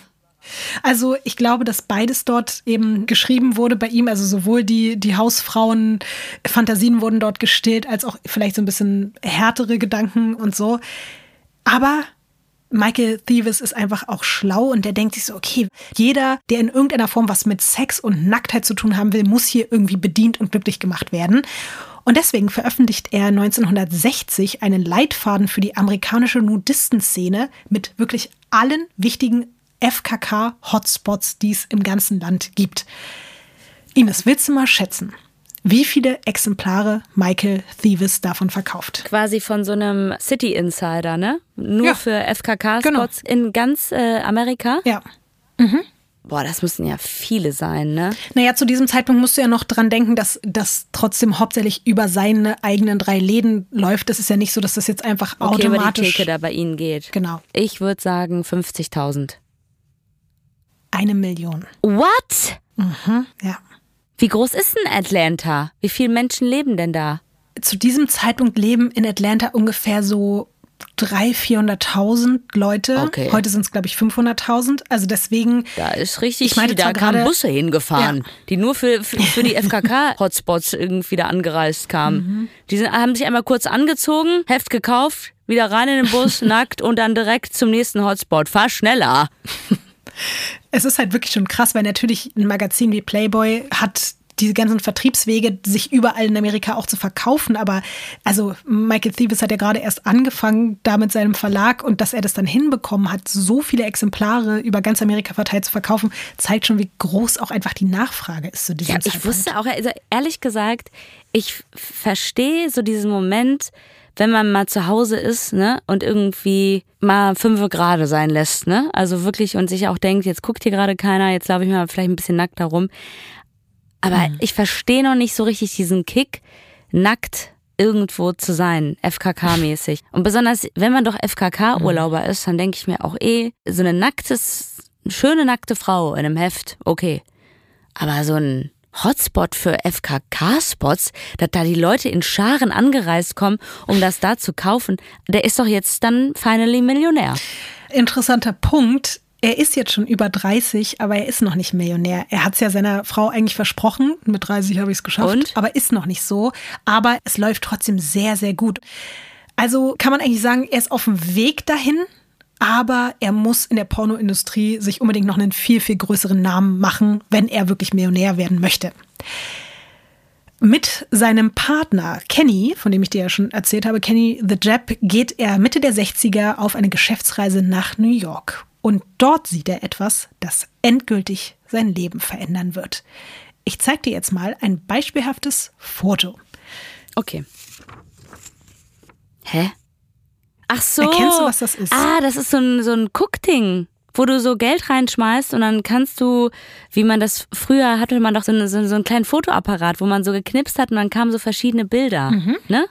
Also ich glaube, dass beides dort eben geschrieben wurde bei ihm. Also sowohl die, die Hausfrauen-Fantasien wurden dort gestillt, als auch vielleicht so ein bisschen härtere Gedanken und so. Aber Michael Thieves ist einfach auch schlau und der denkt sich so, okay, jeder, der in irgendeiner Form was mit Sex und Nacktheit zu tun haben will, muss hier irgendwie bedient und glücklich gemacht werden. Und deswegen veröffentlicht er 1960 einen Leitfaden für die amerikanische Nudistenszene mit wirklich allen wichtigen FKK-Hotspots, die es im ganzen Land gibt. Ines, willst du mal schätzen, wie viele Exemplare Michael Thieves davon verkauft? quasi von so einem City Insider, ne? Nur Ja. für FKK-Spots in ganz äh, Amerika. Ja. Boah, das müssen ja viele sein, ne? Naja, zu diesem Zeitpunkt musst du ja noch dran denken, dass das trotzdem hauptsächlich über seine eigenen drei Läden läuft. Das ist ja nicht so, dass das jetzt einfach Okay, über die automatisch. Theke da bei Ihnen geht. Genau. Ich würde sagen 50.000. Eine Million. What? Ja. Wie groß ist denn Atlanta? Wie viele Menschen leben denn da? Zu diesem Zeitpunkt leben in Atlanta ungefähr so 300.000, 400.000 Leute. Okay. Heute sind es, glaube ich, 500.000. Also deswegen, Da ist richtig, Ich meinte da kamen Busse hingefahren, Ja. die nur für, für, für die FKK-Hotspots irgendwie da angereist kamen. Mhm. Die sind, haben sich einmal kurz angezogen, Heft gekauft, wieder rein in den Bus, nackt und dann direkt zum nächsten Hotspot. Fahr schneller. es ist halt wirklich schon krass, weil natürlich ein Magazin wie Playboy hat diese ganzen Vertriebswege, sich überall in Amerika auch zu verkaufen. Aber also Michael Thieves hat ja gerade erst angefangen da mit seinem Verlag und dass er das dann hinbekommen hat, so viele Exemplare über ganz Amerika verteilt zu verkaufen, zeigt schon, wie groß auch einfach die Nachfrage ist zu diesem Ja, ich Zeitpunkt. wusste auch, also ehrlich gesagt, ich verstehe so diesen Moment wenn man mal zu Hause ist, ne, und irgendwie mal fünf Grad sein lässt, ne? Also wirklich und sich auch denkt, jetzt guckt hier gerade keiner, jetzt laufe ich mal vielleicht ein bisschen nackt herum. Aber mhm. ich verstehe noch nicht so richtig diesen Kick, nackt irgendwo zu sein, FKK-mäßig. Und besonders, wenn man doch FKK-Urlauber ist, dann denke ich mir auch eh, so eine nacktes, schöne nackte Frau in einem Heft, okay. Aber so ein Hotspot für FKK-Spots, dass da die Leute in Scharen angereist kommen, um das da zu kaufen, der ist doch jetzt dann finally Millionär. Interessanter Punkt. Er ist jetzt schon über 30, aber er ist noch nicht Millionär. Er hat es ja seiner Frau eigentlich versprochen. Mit 30 habe ich es geschafft. Und? Aber ist noch nicht so. Aber es läuft trotzdem sehr, sehr gut. Also kann man eigentlich sagen, er ist auf dem Weg dahin, aber er muss in der Pornoindustrie sich unbedingt noch einen viel, viel größeren Namen machen, wenn er wirklich Millionär werden möchte. Mit seinem Partner Kenny, von dem ich dir ja schon erzählt habe, Kenny the Jap, geht er Mitte der 60er auf eine Geschäftsreise nach New York. Und dort sieht er etwas, das endgültig sein Leben verändern wird. Ich zeige dir jetzt mal ein beispielhaftes Foto. Okay. Hä? Ach so. Erkennst du, was das ist? Ah, das ist so ein, so ein Cook-Ding wo du so Geld reinschmeißt und dann kannst du, wie man das früher hatte, man doch so, eine, so, so einen kleinen Fotoapparat, wo man so geknipst hat und dann kamen so verschiedene Bilder. Mhm. Ne?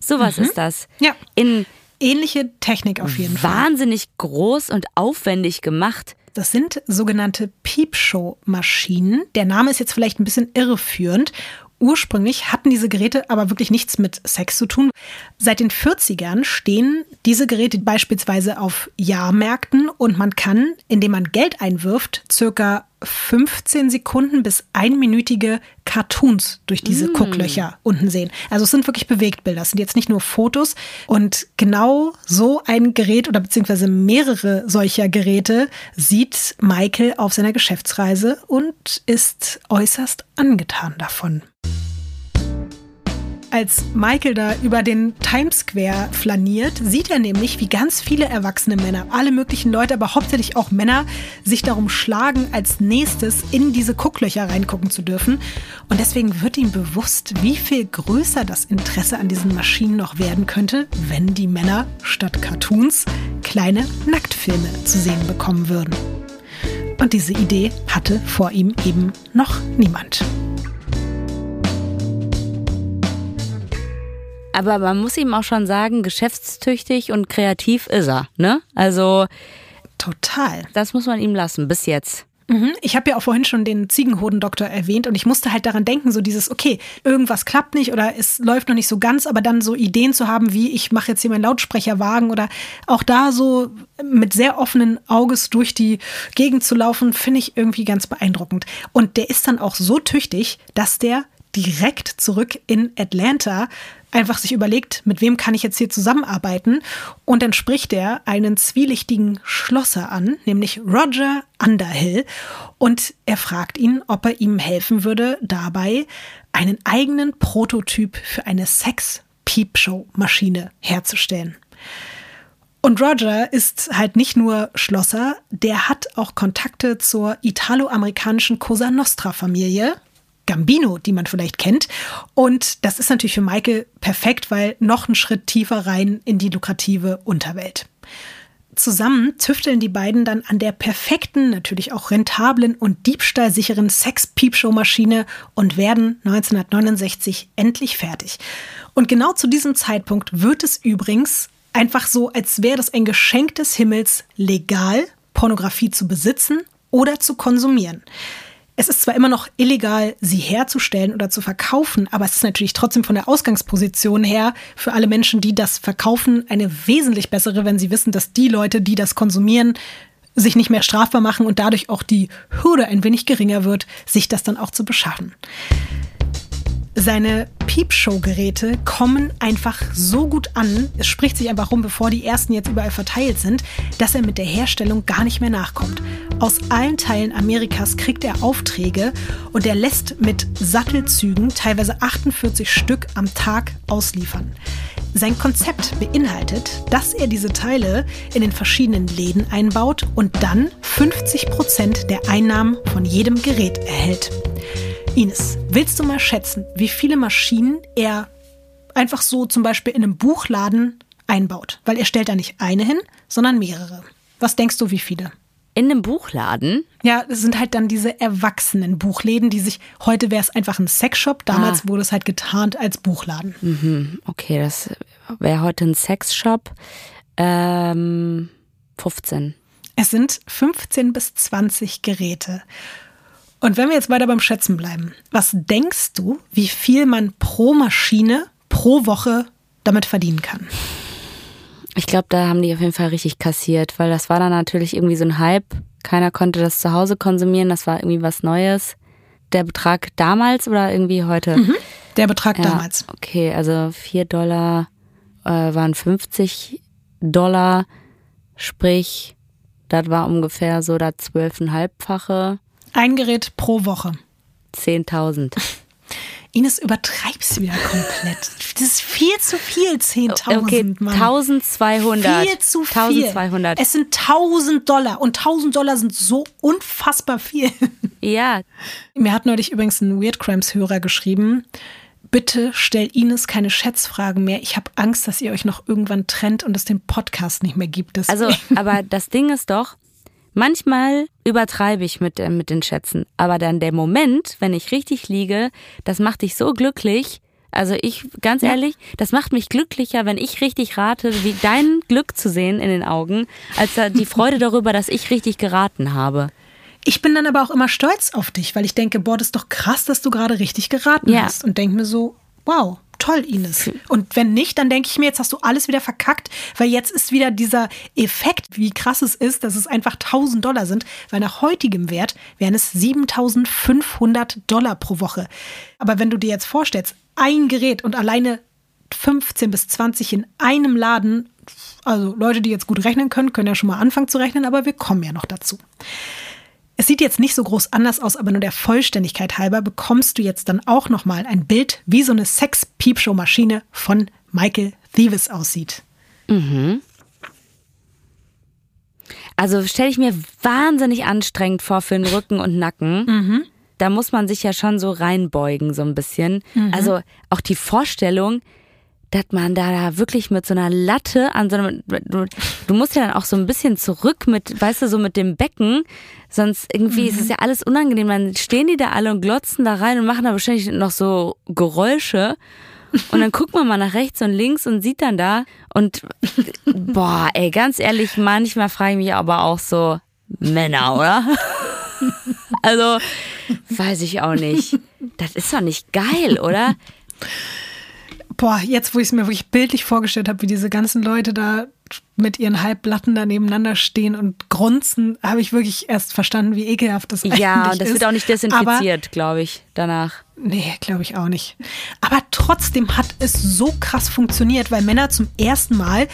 Sowas mhm. ist das. Ja. In Ähnliche Technik auf jeden Fall. Wahnsinnig groß und aufwendig gemacht. Das sind sogenannte Peepshow-Maschinen. Der Name ist jetzt vielleicht ein bisschen irreführend Ursprünglich hatten diese Geräte aber wirklich nichts mit Sex zu tun. Seit den 40ern stehen diese Geräte beispielsweise auf Jahrmärkten und man kann, indem man Geld einwirft, circa 15 Sekunden bis einminütige Cartoons durch diese mm. Gucklöcher unten sehen. Also es sind wirklich Bewegtbilder, es sind jetzt nicht nur Fotos. Und genau so ein Gerät oder beziehungsweise mehrere solcher Geräte sieht Michael auf seiner Geschäftsreise und ist äußerst angetan davon als Michael da über den Times Square flaniert, sieht er nämlich, wie ganz viele erwachsene Männer, alle möglichen Leute, aber hauptsächlich auch Männer, sich darum schlagen, als nächstes in diese Gucklöcher reingucken zu dürfen. Und deswegen wird ihm bewusst, wie viel größer das Interesse an diesen Maschinen noch werden könnte, wenn die Männer statt Cartoons kleine Nacktfilme zu sehen bekommen würden. Und diese Idee hatte vor ihm eben noch niemand. Aber man muss ihm auch schon sagen, geschäftstüchtig und kreativ ist er. Ne? Also total. Das muss man ihm lassen, bis jetzt. Mhm. Ich habe ja auch vorhin schon den Ziegenhodendoktor erwähnt und ich musste halt daran denken, so dieses, okay, irgendwas klappt nicht oder es läuft noch nicht so ganz, aber dann so Ideen zu haben, wie ich mache jetzt hier meinen Lautsprecherwagen oder auch da so mit sehr offenen Auges durch die Gegend zu laufen, finde ich irgendwie ganz beeindruckend. Und der ist dann auch so tüchtig, dass der direkt zurück in Atlanta einfach sich überlegt, mit wem kann ich jetzt hier zusammenarbeiten. Und dann spricht er einen zwielichtigen Schlosser an, nämlich Roger Underhill. Und er fragt ihn, ob er ihm helfen würde, dabei einen eigenen Prototyp für eine Sex-Peepshow-Maschine herzustellen. Und Roger ist halt nicht nur Schlosser, der hat auch Kontakte zur italo-amerikanischen Cosa Nostra-Familie, Gambino, die man vielleicht kennt. Und das ist natürlich für Michael perfekt, weil noch einen Schritt tiefer rein in die lukrative Unterwelt. Zusammen tüfteln die beiden dann an der perfekten, natürlich auch rentablen und diebstahlsicheren Sex-Peepshow-Maschine und werden 1969 endlich fertig. Und genau zu diesem Zeitpunkt wird es übrigens einfach so, als wäre das ein Geschenk des Himmels, legal Pornografie zu besitzen oder zu konsumieren. Es ist zwar immer noch illegal, sie herzustellen oder zu verkaufen, aber es ist natürlich trotzdem von der Ausgangsposition her für alle Menschen, die das verkaufen, eine wesentlich bessere, wenn sie wissen, dass die Leute, die das konsumieren, sich nicht mehr strafbar machen und dadurch auch die Hürde ein wenig geringer wird, sich das dann auch zu beschaffen. Seine Peepshow-Geräte kommen einfach so gut an, es spricht sich einfach rum, bevor die ersten jetzt überall verteilt sind, dass er mit der Herstellung gar nicht mehr nachkommt. Aus allen Teilen Amerikas kriegt er Aufträge und er lässt mit Sattelzügen teilweise 48 Stück am Tag ausliefern. Sein Konzept beinhaltet, dass er diese Teile in den verschiedenen Läden einbaut und dann 50 Prozent der Einnahmen von jedem Gerät erhält. Ines, willst du mal schätzen, wie viele Maschinen er einfach so zum Beispiel in einem Buchladen einbaut. Weil er stellt da nicht eine hin, sondern mehrere. Was denkst du, wie viele? In einem Buchladen? Ja, es sind halt dann diese erwachsenen Buchläden, die sich, heute wäre es einfach ein Sexshop, damals ah. wurde es halt getarnt als Buchladen. Mhm, okay, das wäre heute ein Sexshop. Ähm, 15. Es sind 15 bis 20 Geräte. Und wenn wir jetzt weiter beim Schätzen bleiben, was denkst du, wie viel man pro Maschine pro Woche damit verdienen kann? Ich glaube, da haben die auf jeden Fall richtig kassiert, weil das war dann natürlich irgendwie so ein Hype. Keiner konnte das zu Hause konsumieren, das war irgendwie was Neues. Der Betrag damals oder irgendwie heute? Mhm, der Betrag ja, damals. Okay, also 4 Dollar äh, waren 50 Dollar, sprich, das war ungefähr so das zwölfeinhalbfache. Ein Gerät pro Woche. 10.000. Ines, übertreibst wieder komplett. Das ist viel zu viel, 10.000. Okay, 1200. Viel zu viel. 1200. Es sind 1000 Dollar und 1000 Dollar sind so unfassbar viel. Ja. Mir hat neulich übrigens ein Weird Crimes Hörer geschrieben. Bitte stell Ines keine Schätzfragen mehr. Ich habe Angst, dass ihr euch noch irgendwann trennt und es den Podcast nicht mehr gibt. Deswegen. Also, aber das Ding ist doch, Manchmal übertreibe ich mit, äh, mit den Schätzen, aber dann der Moment, wenn ich richtig liege, das macht dich so glücklich. Also ich, ganz ehrlich, das macht mich glücklicher, wenn ich richtig rate, wie dein Glück zu sehen in den Augen, als die Freude darüber, dass ich richtig geraten habe. Ich bin dann aber auch immer stolz auf dich, weil ich denke, boah, das ist doch krass, dass du gerade richtig geraten ja. hast. Und denke mir so, wow, toll, Ines. Und wenn nicht, dann denke ich mir, jetzt hast du alles wieder verkackt, weil jetzt ist wieder dieser Effekt, wie krass es ist, dass es einfach 1000 Dollar sind, weil nach heutigem Wert wären es 7500 Dollar pro Woche. Aber wenn du dir jetzt vorstellst, ein Gerät und alleine 15 bis 20 in einem Laden, also Leute, die jetzt gut rechnen können, können ja schon mal anfangen zu rechnen, aber wir kommen ja noch dazu. Es sieht jetzt nicht so groß anders aus, aber nur der Vollständigkeit halber bekommst du jetzt dann auch nochmal ein Bild, wie so eine Sex-Peepshow-Maschine von Michael Thieves aussieht. Mhm. Also stelle ich mir wahnsinnig anstrengend vor für den Rücken und Nacken. Mhm. Da muss man sich ja schon so reinbeugen, so ein bisschen. Mhm. Also auch die Vorstellung, dass man da wirklich mit so einer Latte an so einem, du, du, musst ja dann auch so ein bisschen zurück mit, weißt du, so mit dem Becken, sonst irgendwie mhm. ist es ja alles unangenehm. Dann stehen die da alle und glotzen da rein und machen da wahrscheinlich noch so Geräusche. Und dann guckt man mal nach rechts und links und sieht dann da und boah, ey, ganz ehrlich, manchmal frage ich mich aber auch so, Männer, oder? also, weiß ich auch nicht. Das ist doch nicht geil, oder? Boah, jetzt, wo ich es mir wirklich bildlich vorgestellt habe, wie diese ganzen Leute da mit ihren Halbblatten da nebeneinander stehen und grunzen, habe ich wirklich erst verstanden, wie ekelhaft das eigentlich ja, ist. Ja, und das wird auch nicht desinfiziert, glaube ich, danach. Nee, glaube ich auch nicht. Aber trotzdem hat es so krass funktioniert, weil Männer zum ersten Mal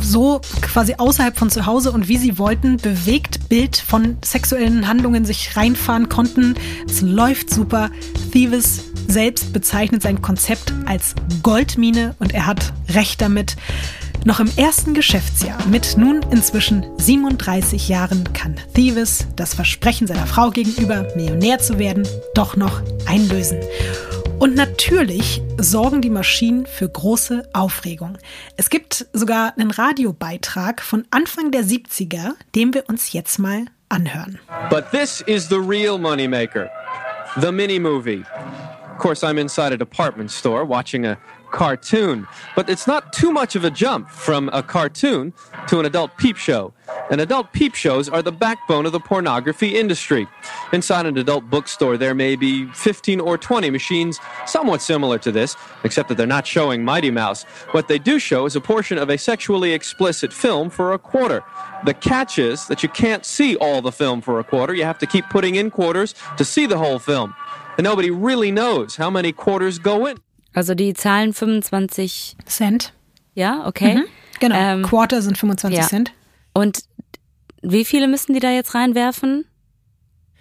so quasi außerhalb von zu Hause und wie sie wollten, bewegt Bild von sexuellen Handlungen sich reinfahren konnten. Es läuft super. Thieves selbst bezeichnet sein Konzept als Goldmine und er hat recht damit. Noch im ersten Geschäftsjahr mit nun inzwischen 37 Jahren kann Thieves das Versprechen seiner Frau gegenüber, Millionär zu werden, doch noch einlösen. Und natürlich sorgen die Maschinen für große Aufregung. Es gibt sogar einen Radiobeitrag von Anfang der 70er, den wir uns jetzt mal anhören. But this is the real moneymaker, the mini movie. Of course, I'm inside a department store watching a cartoon, but it's not too much of a jump from a cartoon to an adult peep show. And adult peep shows are the backbone of the pornography industry. Inside an adult bookstore, there may be 15 or 20 machines somewhat similar to this, except that they're not showing Mighty Mouse. What they do show is a portion of a sexually explicit film for a quarter. The catch is that you can't see all the film for a quarter. You have to keep putting in quarters to see the whole film. And nobody really knows how many quarters go in. Also die zahlen 25 Cent. Ja, okay. Mhm, genau. Ähm, Quarter sind 25 ja. Cent. Und wie viele müssen die da jetzt reinwerfen?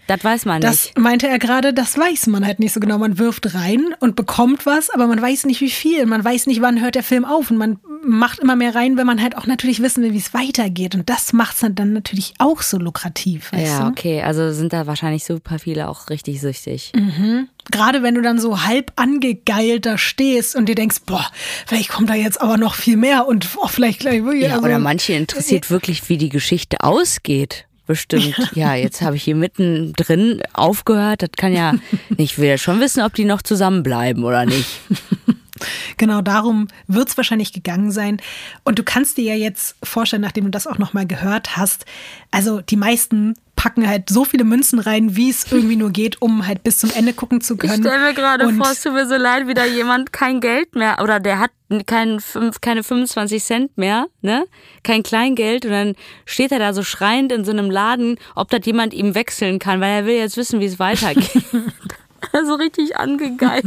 Das weiß man Das nicht. meinte er gerade, das weiß man halt nicht so genau. Man wirft rein und bekommt was, aber man weiß nicht wie viel. Man weiß nicht, wann hört der Film auf. Und man macht immer mehr rein, wenn man halt auch natürlich wissen will, wie es weitergeht. Und das macht es dann natürlich auch so lukrativ. Ja, du? okay. Also sind da wahrscheinlich super viele auch richtig süchtig. Gerade wenn du dann so halb angegeilt da stehst und dir denkst, boah, vielleicht kommt da jetzt aber noch viel mehr und oh, vielleicht gleich. Ja, also, oder manche interessiert wirklich, wie die Geschichte ausgeht. Bestimmt. Ja, jetzt habe ich hier mittendrin aufgehört. Das kann ja nicht. Ich will ja schon wissen, ob die noch zusammenbleiben oder nicht. Genau darum wird es wahrscheinlich gegangen sein. Und du kannst dir ja jetzt vorstellen, nachdem du das auch nochmal gehört hast, also die meisten packen halt so viele Münzen rein, wie es irgendwie nur geht, um halt bis zum Ende gucken zu können. mir gerade vor, es tut mir so leid, wieder jemand kein Geld mehr oder der hat kein, keine 25 Cent mehr, ne? Kein Kleingeld und dann steht er da so schreiend in so einem Laden, ob das jemand ihm wechseln kann, weil er will jetzt wissen, wie es weitergeht. so richtig angegeilt.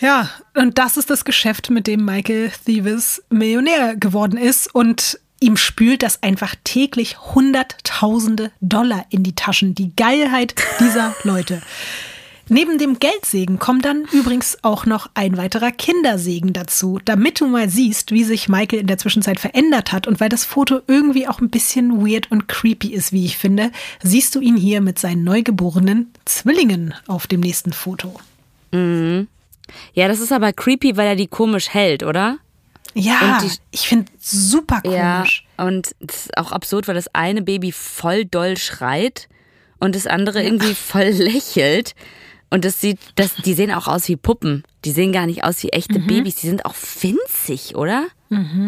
Ja, und das ist das Geschäft, mit dem Michael Thieves Millionär geworden ist und ihm spült das einfach täglich Hunderttausende Dollar in die Taschen. Die Geilheit dieser Leute. Neben dem Geldsegen kommt dann übrigens auch noch ein weiterer Kindersegen dazu, damit du mal siehst, wie sich Michael in der Zwischenzeit verändert hat. Und weil das Foto irgendwie auch ein bisschen weird und creepy ist, wie ich finde, siehst du ihn hier mit seinen neugeborenen Zwillingen auf dem nächsten Foto. Ja, das ist aber creepy, weil er die komisch hält, oder? Ja, die- ich finde super komisch. Ja, und es ist auch absurd, weil das eine Baby voll doll schreit und das andere irgendwie voll lächelt. Und das sieht, das, die sehen auch aus wie Puppen. Die sehen gar nicht aus wie echte Babys. Die sind auch winzig, oder?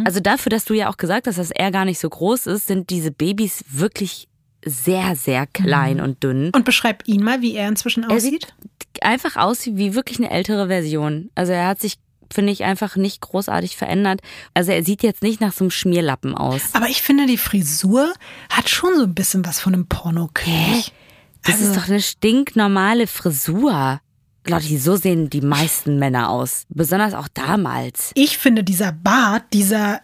Also dafür, dass du ja auch gesagt hast, dass er gar nicht so groß ist, sind diese Babys wirklich sehr, sehr klein und dünn. Und beschreib ihn mal, wie er inzwischen Er aussieht. sieht einfach aus wie wirklich eine ältere Version. Also er hat sich, finde ich, einfach nicht großartig verändert. Also er sieht jetzt nicht nach so einem Schmierlappen aus. Aber ich finde, die Frisur hat schon so ein bisschen was von einem Pornokönig. Das ist doch eine stinknormale Frisur. Lotti, so sehen die meisten Männer aus. Besonders auch damals. Ich finde, dieser Bart, dieser,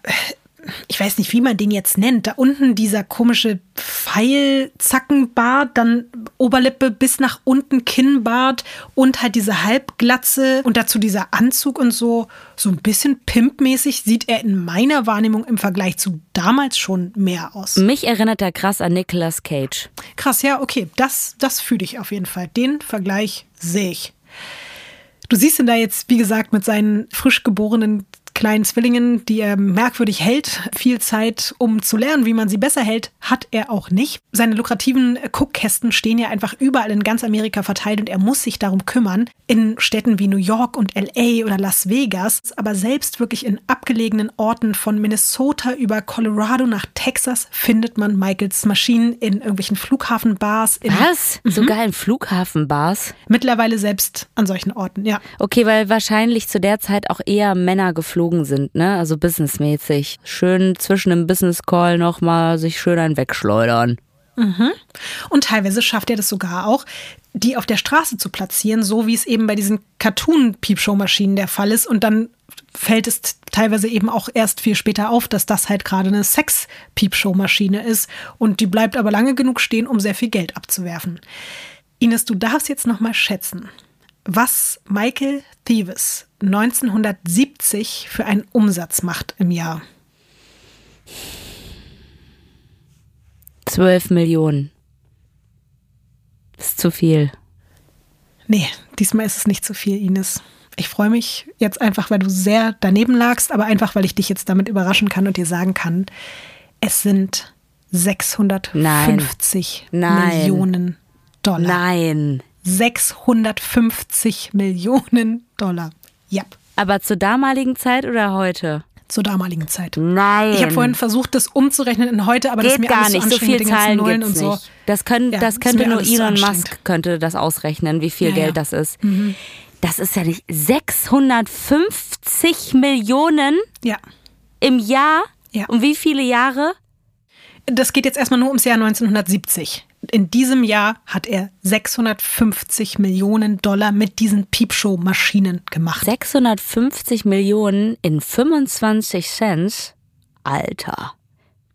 ich weiß nicht, wie man den jetzt nennt, da unten dieser komische Pfeilzackenbart, dann Oberlippe bis nach unten Kinnbart und halt diese Halbglatze und dazu dieser Anzug und so, so ein bisschen pimpmäßig sieht er in meiner Wahrnehmung im Vergleich zu damals schon mehr aus. Mich erinnert er krass an Nicolas Cage. Krass, ja, okay, das, das fühle ich auf jeden Fall. Den Vergleich sehe ich. Du siehst ihn da jetzt, wie gesagt, mit seinen frisch geborenen kleinen Zwillingen, die er merkwürdig hält. Viel Zeit, um zu lernen, wie man sie besser hält, hat er auch nicht. Seine lukrativen Cookkästen stehen ja einfach überall in ganz Amerika verteilt und er muss sich darum kümmern. In Städten wie New York und LA oder Las Vegas, aber selbst wirklich in abgelegenen Orten von Minnesota über Colorado nach Texas findet man Michaels Maschinen in irgendwelchen Flughafenbars. In Was? Sogar in Flughafenbars? Mittlerweile selbst an solchen Orten, ja. Okay, weil wahrscheinlich zu der Zeit auch eher Männer geflogen sind, ne? Also businessmäßig. Schön zwischen dem Business Call nochmal sich schön ein wegschleudern. Und teilweise schafft er das sogar auch, die auf der Straße zu platzieren, so wie es eben bei diesen Cartoon-Piepshow-Maschinen der Fall ist. Und dann fällt es teilweise eben auch erst viel später auf, dass das halt gerade eine Sex-Piepshow-Maschine ist. Und die bleibt aber lange genug stehen, um sehr viel Geld abzuwerfen. Ines, du darfst jetzt noch mal schätzen, was Michael Thieves 1970 für einen Umsatz macht im Jahr. 12 Millionen. Ist zu viel. Nee, diesmal ist es nicht zu viel, Ines. Ich freue mich jetzt einfach, weil du sehr daneben lagst, aber einfach, weil ich dich jetzt damit überraschen kann und dir sagen kann, es sind 650 Nein. Millionen Dollar. Nein. 650 Millionen Dollar. Ja, Aber zur damaligen Zeit oder heute? zur damaligen Zeit. Nein. Ich habe vorhin versucht, das umzurechnen in heute, aber das ist Geht mir gar alles nicht. so So viel mit den ganzen Zahlen Nullen gibt's und so. nicht. Das, können, Ja, das könnte nur Elon anstrengend. Musk könnte das ausrechnen, wie viel Ja, Geld ja. das ist. Das ist ja nicht 650 Millionen Ja. im Jahr. Ja. Und wie viele Jahre? Das geht jetzt erstmal nur ums Jahr 1970. In diesem Jahr hat er 650 Millionen Dollar mit diesen Piepshow-Maschinen gemacht. 650 Millionen in 25 Cent. Alter.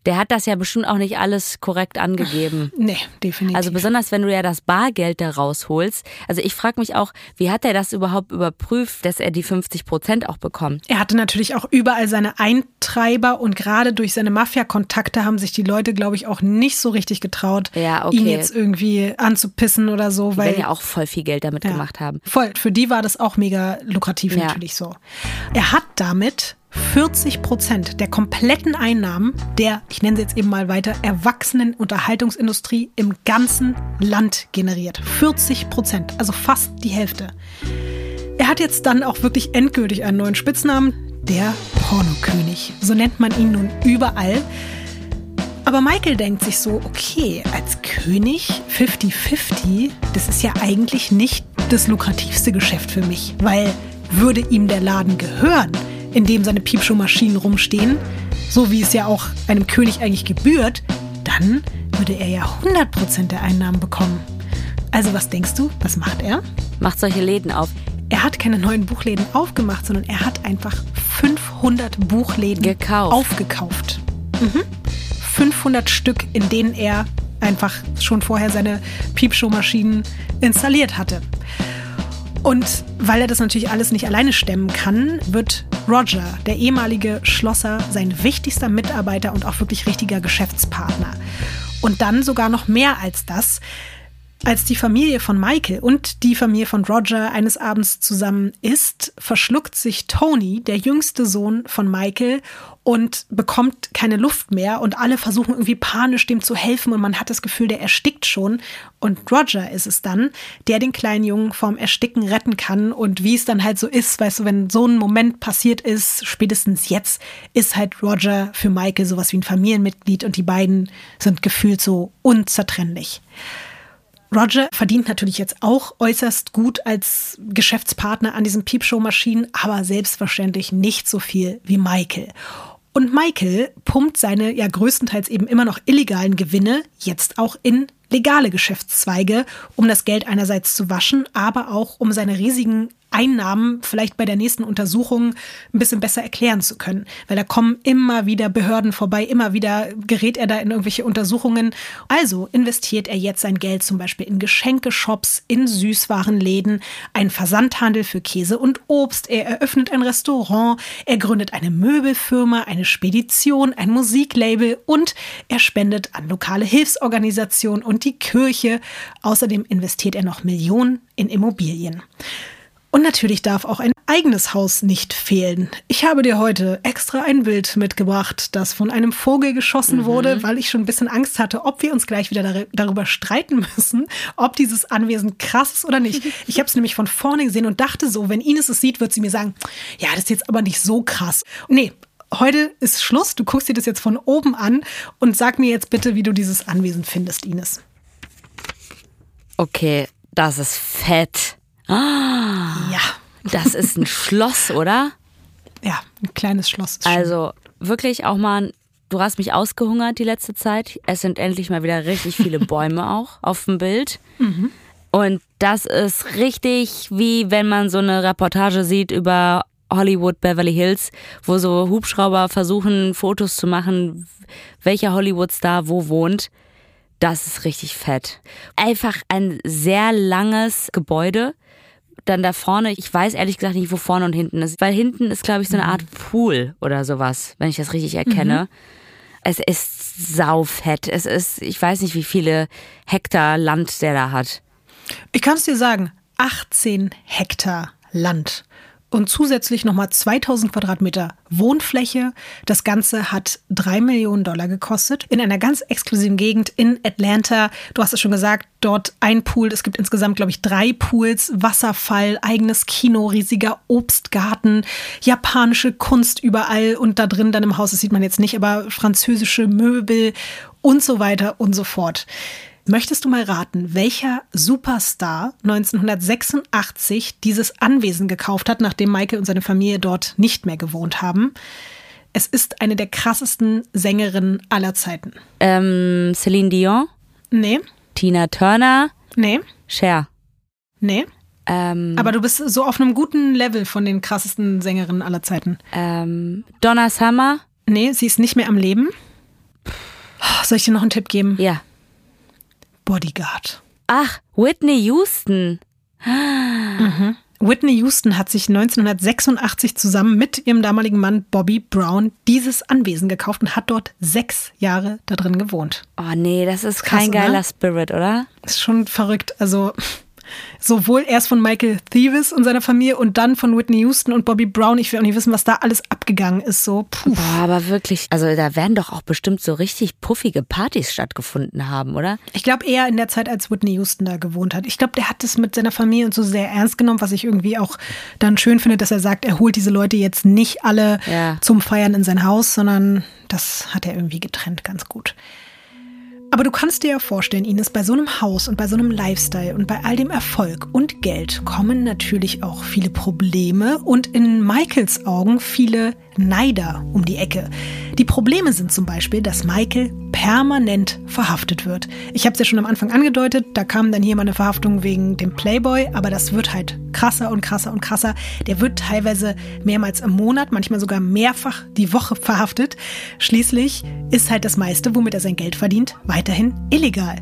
Der hat das ja bestimmt auch nicht alles korrekt angegeben. Nee, definitiv. Also besonders wenn du ja das Bargeld da rausholst. Also ich frage mich auch, wie hat er das überhaupt überprüft, dass er die 50 Prozent auch bekommt? Er hatte natürlich auch überall seine Eintreiber und gerade durch seine Mafia-Kontakte haben sich die Leute, glaube ich, auch nicht so richtig getraut, Ja, okay. ihn jetzt irgendwie anzupissen oder so, Die weil ja auch voll viel Geld damit gemacht haben. Voll. Für die war das auch mega lukrativ Ja. natürlich so. Er hat damit 40 Prozent der kompletten Einnahmen der, ich nenne sie jetzt eben mal weiter, erwachsenen Unterhaltungsindustrie im ganzen Land generiert. 40 Prozent, also fast die Hälfte. Er hat jetzt dann auch wirklich endgültig einen neuen Spitznamen, der Pornokönig. So nennt man ihn nun überall. Aber Michael denkt sich so, okay, als König 50-50, das ist ja eigentlich nicht das lukrativste Geschäft für mich, weil würde ihm der Laden gehören, in dem seine Piepshow-Maschinen rumstehen, so wie es ja auch einem König eigentlich gebührt, dann würde er ja 100% der Einnahmen bekommen. Also was denkst du, was macht er? Macht solche Läden auf. Er hat keine neuen Buchläden aufgemacht, sondern er hat einfach 500 Buchläden Gekauft. aufgekauft. Mhm. 500 Stück, in denen er einfach schon vorher seine Piepshow-Maschinen installiert hatte. Und weil er das natürlich alles nicht alleine stemmen kann, wird Roger, der ehemalige Schlosser, sein wichtigster Mitarbeiter und auch wirklich richtiger Geschäftspartner. Und dann sogar noch mehr als das. Als die Familie von Michael und die Familie von Roger eines Abends zusammen isst, verschluckt sich Tony, der jüngste Sohn von Michael, und bekommt keine Luft mehr und alle versuchen irgendwie panisch dem zu helfen und man hat das Gefühl, der erstickt schon. Und Roger ist es dann, der den kleinen Jungen vorm Ersticken retten kann und wie es dann halt so ist, weißt du, wenn so ein Moment passiert ist, spätestens jetzt, ist halt Roger für Michael sowas wie ein Familienmitglied und die beiden sind gefühlt so unzertrennlich. Roger verdient natürlich jetzt auch äußerst gut als Geschäftspartner an diesen Piepshow-Maschinen, aber selbstverständlich nicht so viel wie Michael. Und Michael pumpt seine ja größtenteils eben immer noch illegalen Gewinne jetzt auch in legale Geschäftszweige, um das Geld einerseits zu waschen, aber auch um seine riesigen Einnahmen vielleicht bei der nächsten Untersuchung ein bisschen besser erklären zu können. Weil da kommen immer wieder Behörden vorbei, immer wieder gerät er da in irgendwelche Untersuchungen. Also investiert er jetzt sein Geld zum Beispiel in Geschenkeshops, in Süßwarenläden, einen Versandhandel für Käse und Obst. Er eröffnet ein Restaurant, er gründet eine Möbelfirma, eine Spedition, ein Musiklabel und er spendet an lokale Hilfsorganisationen und die Kirche. Außerdem investiert er noch Millionen in Immobilien. Und natürlich darf auch ein eigenes Haus nicht fehlen. Ich habe dir heute extra ein Bild mitgebracht, das von einem Vogel geschossen wurde, weil ich schon ein bisschen Angst hatte, ob wir uns gleich wieder dar darüber streiten müssen, ob dieses Anwesen krass ist oder nicht. Ich habe es nämlich von vorne gesehen und dachte so, wenn Ines es sieht, wird sie mir sagen, ja, das ist jetzt aber nicht so krass. Nee, heute ist Schluss. Du guckst dir das jetzt von oben an und sag mir jetzt bitte, wie du dieses Anwesen findest, Ines. Okay, das ist fett. Ja, Das ist ein Schloss, oder? ja, ein kleines Schloss. Also wirklich auch mal, du hast mich ausgehungert die letzte Zeit. Es sind endlich mal wieder richtig viele Bäume auch auf dem Bild. Und das ist richtig wie wenn man so eine Reportage sieht über Hollywood Beverly Hills, wo so Hubschrauber versuchen, Fotos zu machen, welcher Hollywood-Star wo wohnt. Das ist richtig fett. Einfach ein sehr langes Gebäude. Dann da vorne, ich weiß ehrlich gesagt nicht, wo vorne und hinten ist. Weil hinten ist, glaube ich, so eine Art Pool oder sowas, wenn ich das richtig erkenne. Es ist saufett. Es ist, ich weiß nicht, wie viele Hektar Land der da hat. Ich kann es dir sagen, 18 Hektar Land und zusätzlich nochmal 2000 Quadratmeter Wohnfläche. Das Ganze hat drei Millionen Dollar gekostet. In einer ganz exklusiven Gegend in Atlanta. Du hast es schon gesagt, dort ein Pool. Es gibt insgesamt, glaube ich, drei Pools, Wasserfall, eigenes Kino, riesiger Obstgarten, japanische Kunst überall und da drin dann im Haus, das sieht man jetzt nicht, aber französische Möbel und so weiter und so fort. Möchtest du mal raten, welcher Superstar 1986 dieses Anwesen gekauft hat, nachdem Michael und seine Familie dort nicht mehr gewohnt haben? Es ist eine der krassesten Sängerinnen aller Zeiten. Ähm, Celine Dion, Nee, Tina Turner, nee, Cher. nee. Ähm, Aber du bist so auf einem guten Level von den krassesten Sängerinnen aller Zeiten. ähm, Donna Summer, Nee, sie ist nicht mehr am Leben. Soll ich dir noch einen Tipp geben? Ja. Bodyguard. Ach, Whitney Houston. Whitney Houston hat sich 1986 zusammen mit ihrem damaligen Mann Bobby Brown dieses Anwesen gekauft und hat dort sechs Jahre da drin gewohnt. Oh nee, das ist Krass, kein geiler oder? Spirit, oder? Ist schon verrückt. Also sowohl erst von Michael Thieves und seiner Familie und dann von Whitney Houston und Bobby Brown. Ich will auch nicht wissen, was da alles abgegangen ist. So, puh. Boah, aber wirklich, also da werden doch auch bestimmt so richtig puffige Partys stattgefunden haben, oder? Ich glaube eher in der Zeit, als Whitney Houston da gewohnt hat. Ich glaube, der hat es mit seiner Familie und so sehr ernst genommen, was ich irgendwie auch dann schön finde, dass er sagt, er holt diese Leute jetzt nicht alle Ja. zum Feiern in sein Haus, sondern das hat er irgendwie getrennt ganz gut. Aber du kannst dir ja vorstellen, Ines, bei so einem Haus und bei so einem Lifestyle und bei all dem Erfolg und Geld kommen natürlich auch viele Probleme und in Michaels Augen viele Neider um die Ecke. Die Probleme sind zum Beispiel, dass Michael permanent verhaftet wird. Ich habe es ja schon am Anfang angedeutet, da kam dann hier mal eine Verhaftung wegen dem Playboy, aber das wird halt krasser und krasser und krasser. Der wird teilweise mehrmals im Monat, manchmal sogar mehrfach die Woche verhaftet. Schließlich ist halt das meiste, womit er sein Geld verdient, weiterhin illegal.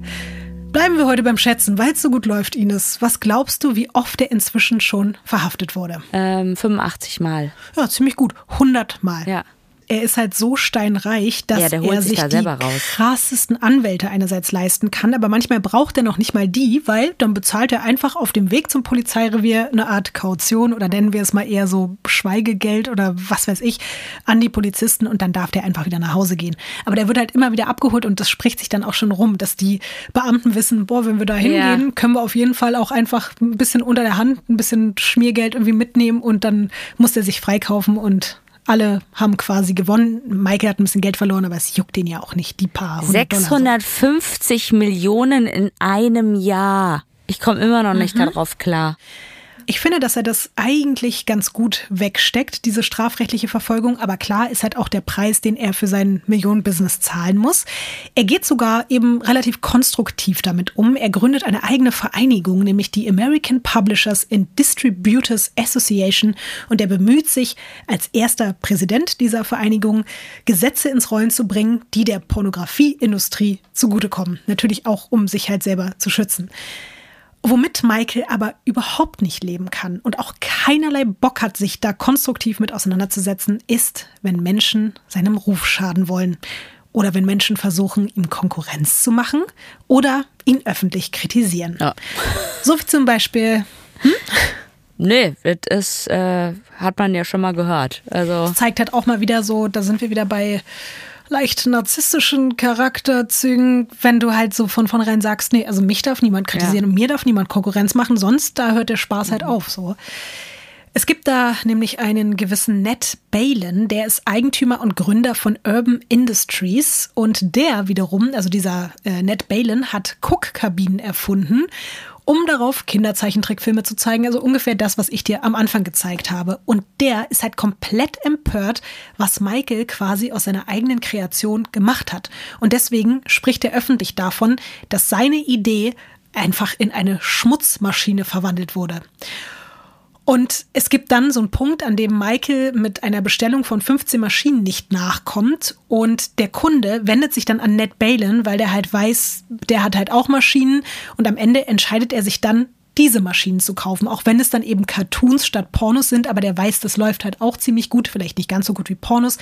Bleiben wir heute beim Schätzen, weil es so gut läuft, Ines. Was glaubst du, wie oft er inzwischen schon verhaftet wurde? Ähm, 85 Mal. Ja, ziemlich gut. 100 Mal. Ja. Er ist halt so steinreich, dass Ja, er sich sich da die raus. krassesten Anwälte einerseits leisten kann, aber manchmal braucht er noch nicht mal die, weil dann bezahlt er einfach auf dem Weg zum Polizeirevier eine Art Kaution oder nennen wir es mal eher so Schweigegeld oder was weiß ich an die Polizisten und dann darf der einfach wieder nach Hause gehen. Aber der wird halt immer wieder abgeholt und das spricht sich dann auch schon rum, dass die Beamten wissen, boah, wenn wir da hingehen, können wir auf jeden Fall auch einfach ein bisschen unter der Hand, ein bisschen Schmiergeld irgendwie mitnehmen und dann muss er sich freikaufen und alle haben quasi gewonnen. Michael hat ein bisschen Geld verloren, aber es juckt den ja auch nicht, die paar hundert Dollar. 650 Millionen in einem Jahr. Ich komme immer noch Mhm. nicht darauf klar. Ich finde, dass er das eigentlich ganz gut wegsteckt, diese strafrechtliche Verfolgung. Aber klar ist halt auch der Preis, den er für sein Millionenbusiness zahlen muss. Er geht sogar eben relativ konstruktiv damit um. Er gründet eine eigene Vereinigung, nämlich die American Publishers and Distributors Association. Und er bemüht sich als erster Präsident dieser Vereinigung, Gesetze ins Rollen zu bringen, die der Pornografieindustrie zugutekommen. Natürlich auch, um sich halt selber zu schützen. Womit Michael aber überhaupt nicht leben kann und auch keinerlei Bock hat, sich da konstruktiv mit auseinanderzusetzen, ist, wenn Menschen seinem Ruf schaden wollen. Oder wenn Menschen versuchen, ihm Konkurrenz zu machen oder ihn öffentlich kritisieren. Ja. So wie zum Beispiel Nee, das ist, äh, hat man ja schon mal gehört. Also, zeigt halt auch mal wieder so, da sind wir wieder bei leicht narzisstischen Charakterzügen, wenn du halt so von vornherein sagst, nee, also mich darf niemand kritisieren Ja. und mir darf niemand Konkurrenz machen, sonst da hört der Spaß halt auf so. Es gibt da nämlich einen gewissen Ned Balin, der ist Eigentümer und Gründer von Urban Industries und der wiederum, also dieser äh, Ned Balin, hat Cook-Kabinen erfunden, um darauf Kinderzeichentrickfilme zu zeigen, also ungefähr das, was ich dir am Anfang gezeigt habe. Und der ist halt komplett empört, was Michael quasi aus seiner eigenen Kreation gemacht hat. Und deswegen spricht er öffentlich davon, dass seine Idee einfach in eine Schmutzmaschine verwandelt wurde. Und es gibt dann so einen Punkt, an dem Michael mit einer Bestellung von 15 Maschinen nicht nachkommt. Und der Kunde wendet sich dann an Ned Balin, weil der halt weiß, der hat halt auch Maschinen. Und am Ende entscheidet er sich dann, diese Maschinen zu kaufen, auch wenn es dann eben Cartoons statt Pornos sind, aber der weiß, das läuft halt auch ziemlich gut, vielleicht nicht ganz so gut wie Pornos,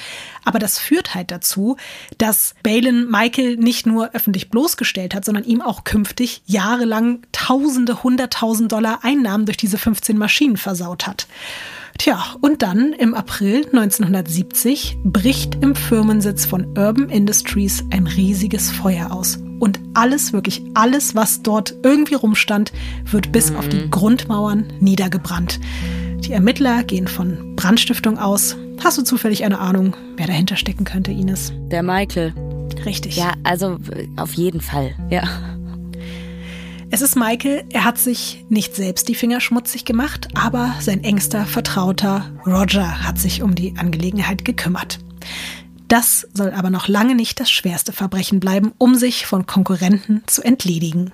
aber das führt halt dazu, dass Balin Michael nicht nur öffentlich bloßgestellt hat, sondern ihm auch künftig jahrelang Tausende, Hunderttausend Dollar Einnahmen durch diese 15 Maschinen versaut hat. Tja, und dann im April 1970 bricht im Firmensitz von Urban Industries ein riesiges Feuer aus. Und alles, wirklich alles, was dort irgendwie rumstand, wird bis auf die Grundmauern niedergebrannt. Die Ermittler gehen von Brandstiftung aus. Hast du zufällig eine Ahnung, wer dahinter stecken könnte, Ines? der Michael. Richtig. Ja, also auf jeden Fall. Ja. Es ist Michael, er hat sich nicht selbst die Finger schmutzig gemacht, aber sein engster Vertrauter Roger hat sich um die Angelegenheit gekümmert. Das soll aber noch lange nicht das schwerste Verbrechen bleiben, um sich von Konkurrenten zu entledigen.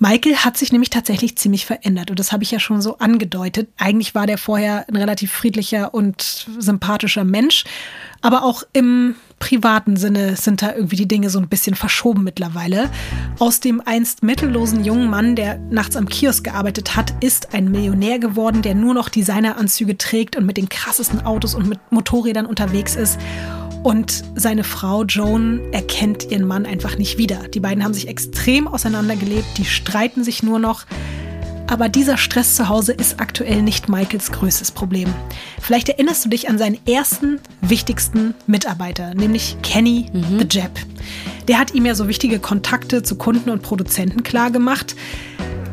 Michael hat sich nämlich tatsächlich ziemlich verändert und das habe ich ja schon so angedeutet. Eigentlich war der vorher ein relativ friedlicher und sympathischer Mensch, aber auch im privaten Sinne sind da irgendwie die Dinge so ein bisschen verschoben mittlerweile. Aus dem einst mittellosen jungen Mann, der nachts am Kiosk gearbeitet hat, ist ein Millionär geworden, der nur noch Designeranzüge trägt und mit den krassesten Autos und mit Motorrädern unterwegs ist. Und seine Frau Joan erkennt ihren Mann einfach nicht wieder. Die beiden haben sich extrem auseinandergelebt, die streiten sich nur noch. Aber dieser Stress zu Hause ist aktuell nicht Michaels größtes Problem. Vielleicht erinnerst du dich an seinen ersten wichtigsten Mitarbeiter, nämlich Kenny mhm. the Jap. Der hat ihm ja so wichtige Kontakte zu Kunden und Produzenten klargemacht.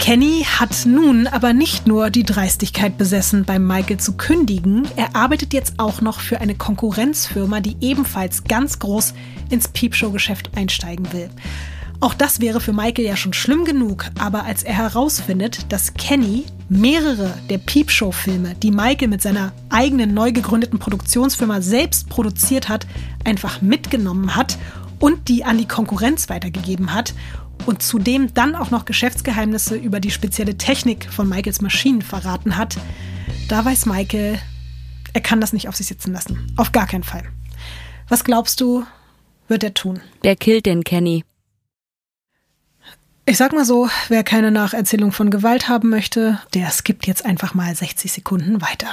Kenny hat nun aber nicht nur die Dreistigkeit besessen, beim Michael zu kündigen, er arbeitet jetzt auch noch für eine Konkurrenzfirma, die ebenfalls ganz groß ins Peepshow-Geschäft einsteigen will. Auch das wäre für Michael ja schon schlimm genug, aber als er herausfindet, dass Kenny mehrere der Peepshow-Filme, die Michael mit seiner eigenen neu gegründeten Produktionsfirma selbst produziert hat, einfach mitgenommen hat und die an die Konkurrenz weitergegeben hat und zudem dann auch noch Geschäftsgeheimnisse über die spezielle Technik von Michaels Maschinen verraten hat, da weiß Michael, er kann das nicht auf sich sitzen lassen. Auf gar keinen Fall. Was glaubst du, wird er tun? Wer killt den Kenny? Ich sag mal so, wer keine Nacherzählung von Gewalt haben möchte, der skippt jetzt einfach mal 60 Sekunden weiter.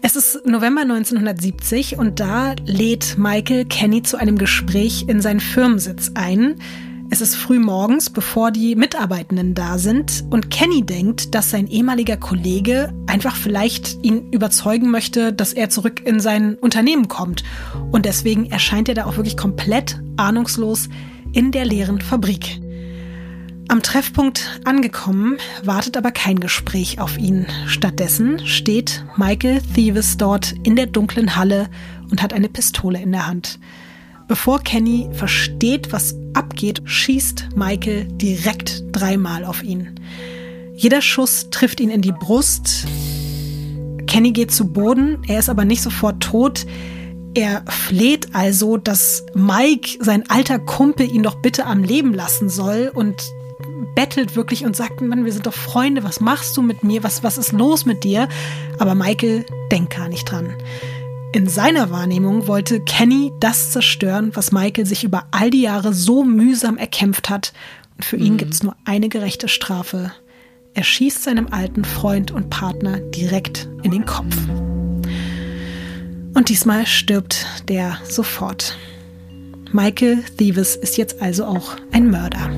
Es ist November 1970 und da lädt Michael Kenny zu einem Gespräch in seinen Firmensitz ein. Es ist früh morgens, bevor die Mitarbeitenden da sind und Kenny denkt, dass sein ehemaliger Kollege einfach vielleicht ihn überzeugen möchte, dass er zurück in sein Unternehmen kommt. Und deswegen erscheint er da auch wirklich komplett ahnungslos in der leeren Fabrik. Am Treffpunkt angekommen, wartet aber kein Gespräch auf ihn. Stattdessen steht Michael Thieves dort in der dunklen Halle und hat eine Pistole in der Hand. Bevor Kenny versteht, was abgeht, schießt Michael direkt dreimal auf ihn. Jeder Schuss trifft ihn in die Brust. Kenny geht zu Boden, er ist aber nicht sofort tot. Er fleht also, dass Mike, sein alter Kumpel, ihn doch bitte am Leben lassen soll und bettelt wirklich und sagt, Mann, wir sind doch Freunde, was machst du mit mir, was, was ist los mit dir? Aber Michael denkt gar nicht dran. In seiner Wahrnehmung wollte Kenny das zerstören, was Michael sich über all die Jahre so mühsam erkämpft hat. Und für mhm. ihn gibt es nur eine gerechte Strafe. Er schießt seinem alten Freund und Partner direkt in den Kopf. Und diesmal stirbt der sofort. Michael Thieves ist jetzt also auch ein Mörder.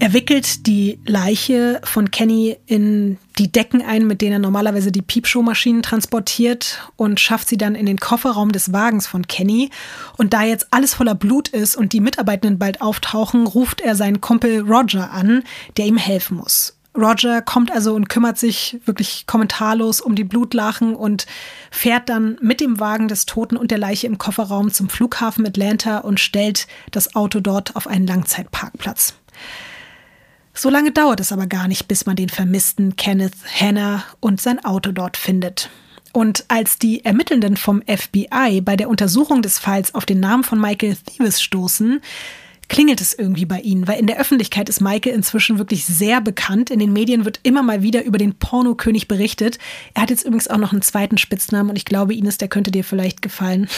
Er wickelt die Leiche von Kenny in die Decken ein, mit denen er normalerweise die Piepshow-Maschinen transportiert und schafft sie dann in den Kofferraum des Wagens von Kenny. Und da jetzt alles voller Blut ist und die Mitarbeitenden bald auftauchen, ruft er seinen Kumpel Roger an, der ihm helfen muss. Roger kommt also und kümmert sich wirklich kommentarlos um die Blutlachen und fährt dann mit dem Wagen des Toten und der Leiche im Kofferraum zum Flughafen Atlanta und stellt das Auto dort auf einen Langzeitparkplatz. So lange dauert es aber gar nicht, bis man den vermissten Kenneth Hanna und sein Auto dort findet. Und als die Ermittelnden vom FBI bei der Untersuchung des Falls auf den Namen von Michael Thieves stoßen, klingelt es irgendwie bei ihnen, weil in der Öffentlichkeit ist Michael inzwischen wirklich sehr bekannt. In den Medien wird immer mal wieder über den Pornokönig berichtet. Er hat jetzt übrigens auch noch einen zweiten Spitznamen und ich glaube, Ines, der könnte dir vielleicht gefallen.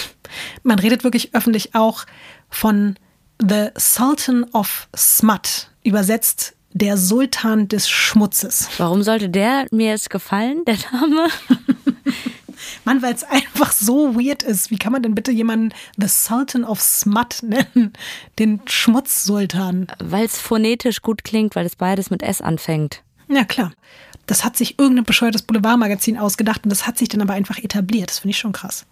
Man redet wirklich öffentlich auch von The Sultan of Smut, übersetzt der Sultan des Schmutzes. Warum sollte der mir jetzt gefallen, der Name? Mann, weil es einfach so weird ist. Wie kann man denn bitte jemanden The Sultan of Smut nennen? Den Schmutzsultan. Weil es phonetisch gut klingt, weil es beides mit S anfängt. Ja, klar. Das hat sich irgendein bescheuertes Boulevardmagazin ausgedacht und das hat sich dann aber einfach etabliert. Das finde ich schon krass.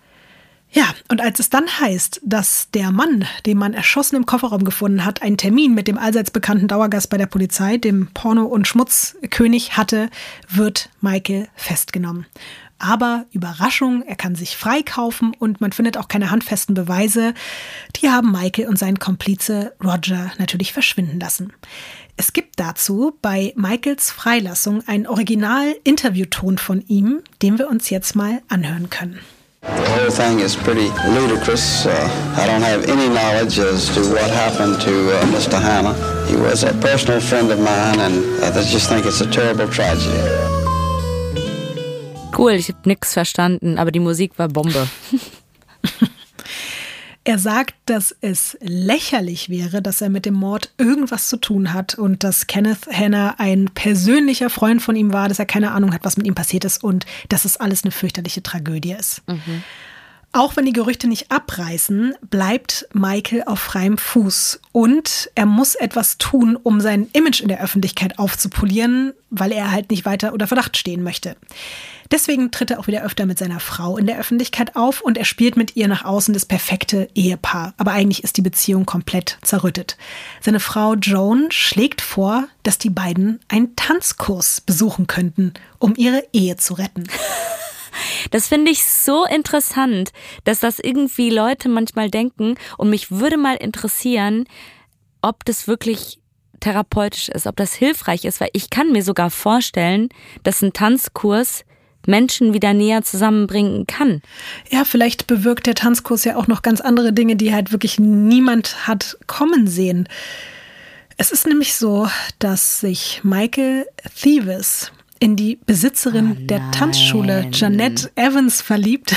Ja, und als es dann heißt, dass der Mann, den man erschossen im Kofferraum gefunden hat, einen Termin mit dem allseits bekannten Dauergast bei der Polizei, dem Porno- und Schmutzkönig, hatte, wird Michael festgenommen. Aber Überraschung, er kann sich freikaufen und man findet auch keine handfesten Beweise. Die haben Michael und seinen Komplize Roger natürlich verschwinden lassen. Es gibt dazu bei Michaels Freilassung einen Original-Interviewton von ihm, den wir uns jetzt mal anhören können. The whole thing is pretty ludicrous. Uh, I don't have any knowledge as to what happened to uh, Mr. Hanna. He was a personal friend of mine, and I just think it's a terrible tragedy. Cool, ich habe nichts verstanden, aber die Musik war Bombe. Er sagt, dass es lächerlich wäre, dass er mit dem Mord irgendwas zu tun hat und dass Kenneth Hanna ein persönlicher Freund von ihm war, dass er keine Ahnung hat, was mit ihm passiert ist und dass es alles eine fürchterliche Tragödie ist. Mhm. Auch wenn die Gerüchte nicht abreißen, bleibt Michael auf freiem Fuß und er muss etwas tun, um sein Image in der Öffentlichkeit aufzupolieren, weil er halt nicht weiter unter Verdacht stehen möchte. Deswegen tritt er auch wieder öfter mit seiner Frau in der Öffentlichkeit auf und er spielt mit ihr nach außen das perfekte Ehepaar. Aber eigentlich ist die Beziehung komplett zerrüttet. Seine Frau Joan schlägt vor, dass die beiden einen Tanzkurs besuchen könnten, um ihre Ehe zu retten. Das finde ich so interessant, dass das irgendwie Leute manchmal denken. Und mich würde mal interessieren, ob das wirklich therapeutisch ist, ob das hilfreich ist, weil ich kann mir sogar vorstellen, dass ein Tanzkurs Menschen wieder näher zusammenbringen kann. Ja, vielleicht bewirkt der Tanzkurs ja auch noch ganz andere Dinge, die halt wirklich niemand hat kommen sehen. Es ist nämlich so, dass sich Michael Thieves in die Besitzerin oh der Tanzschule Janette Evans verliebt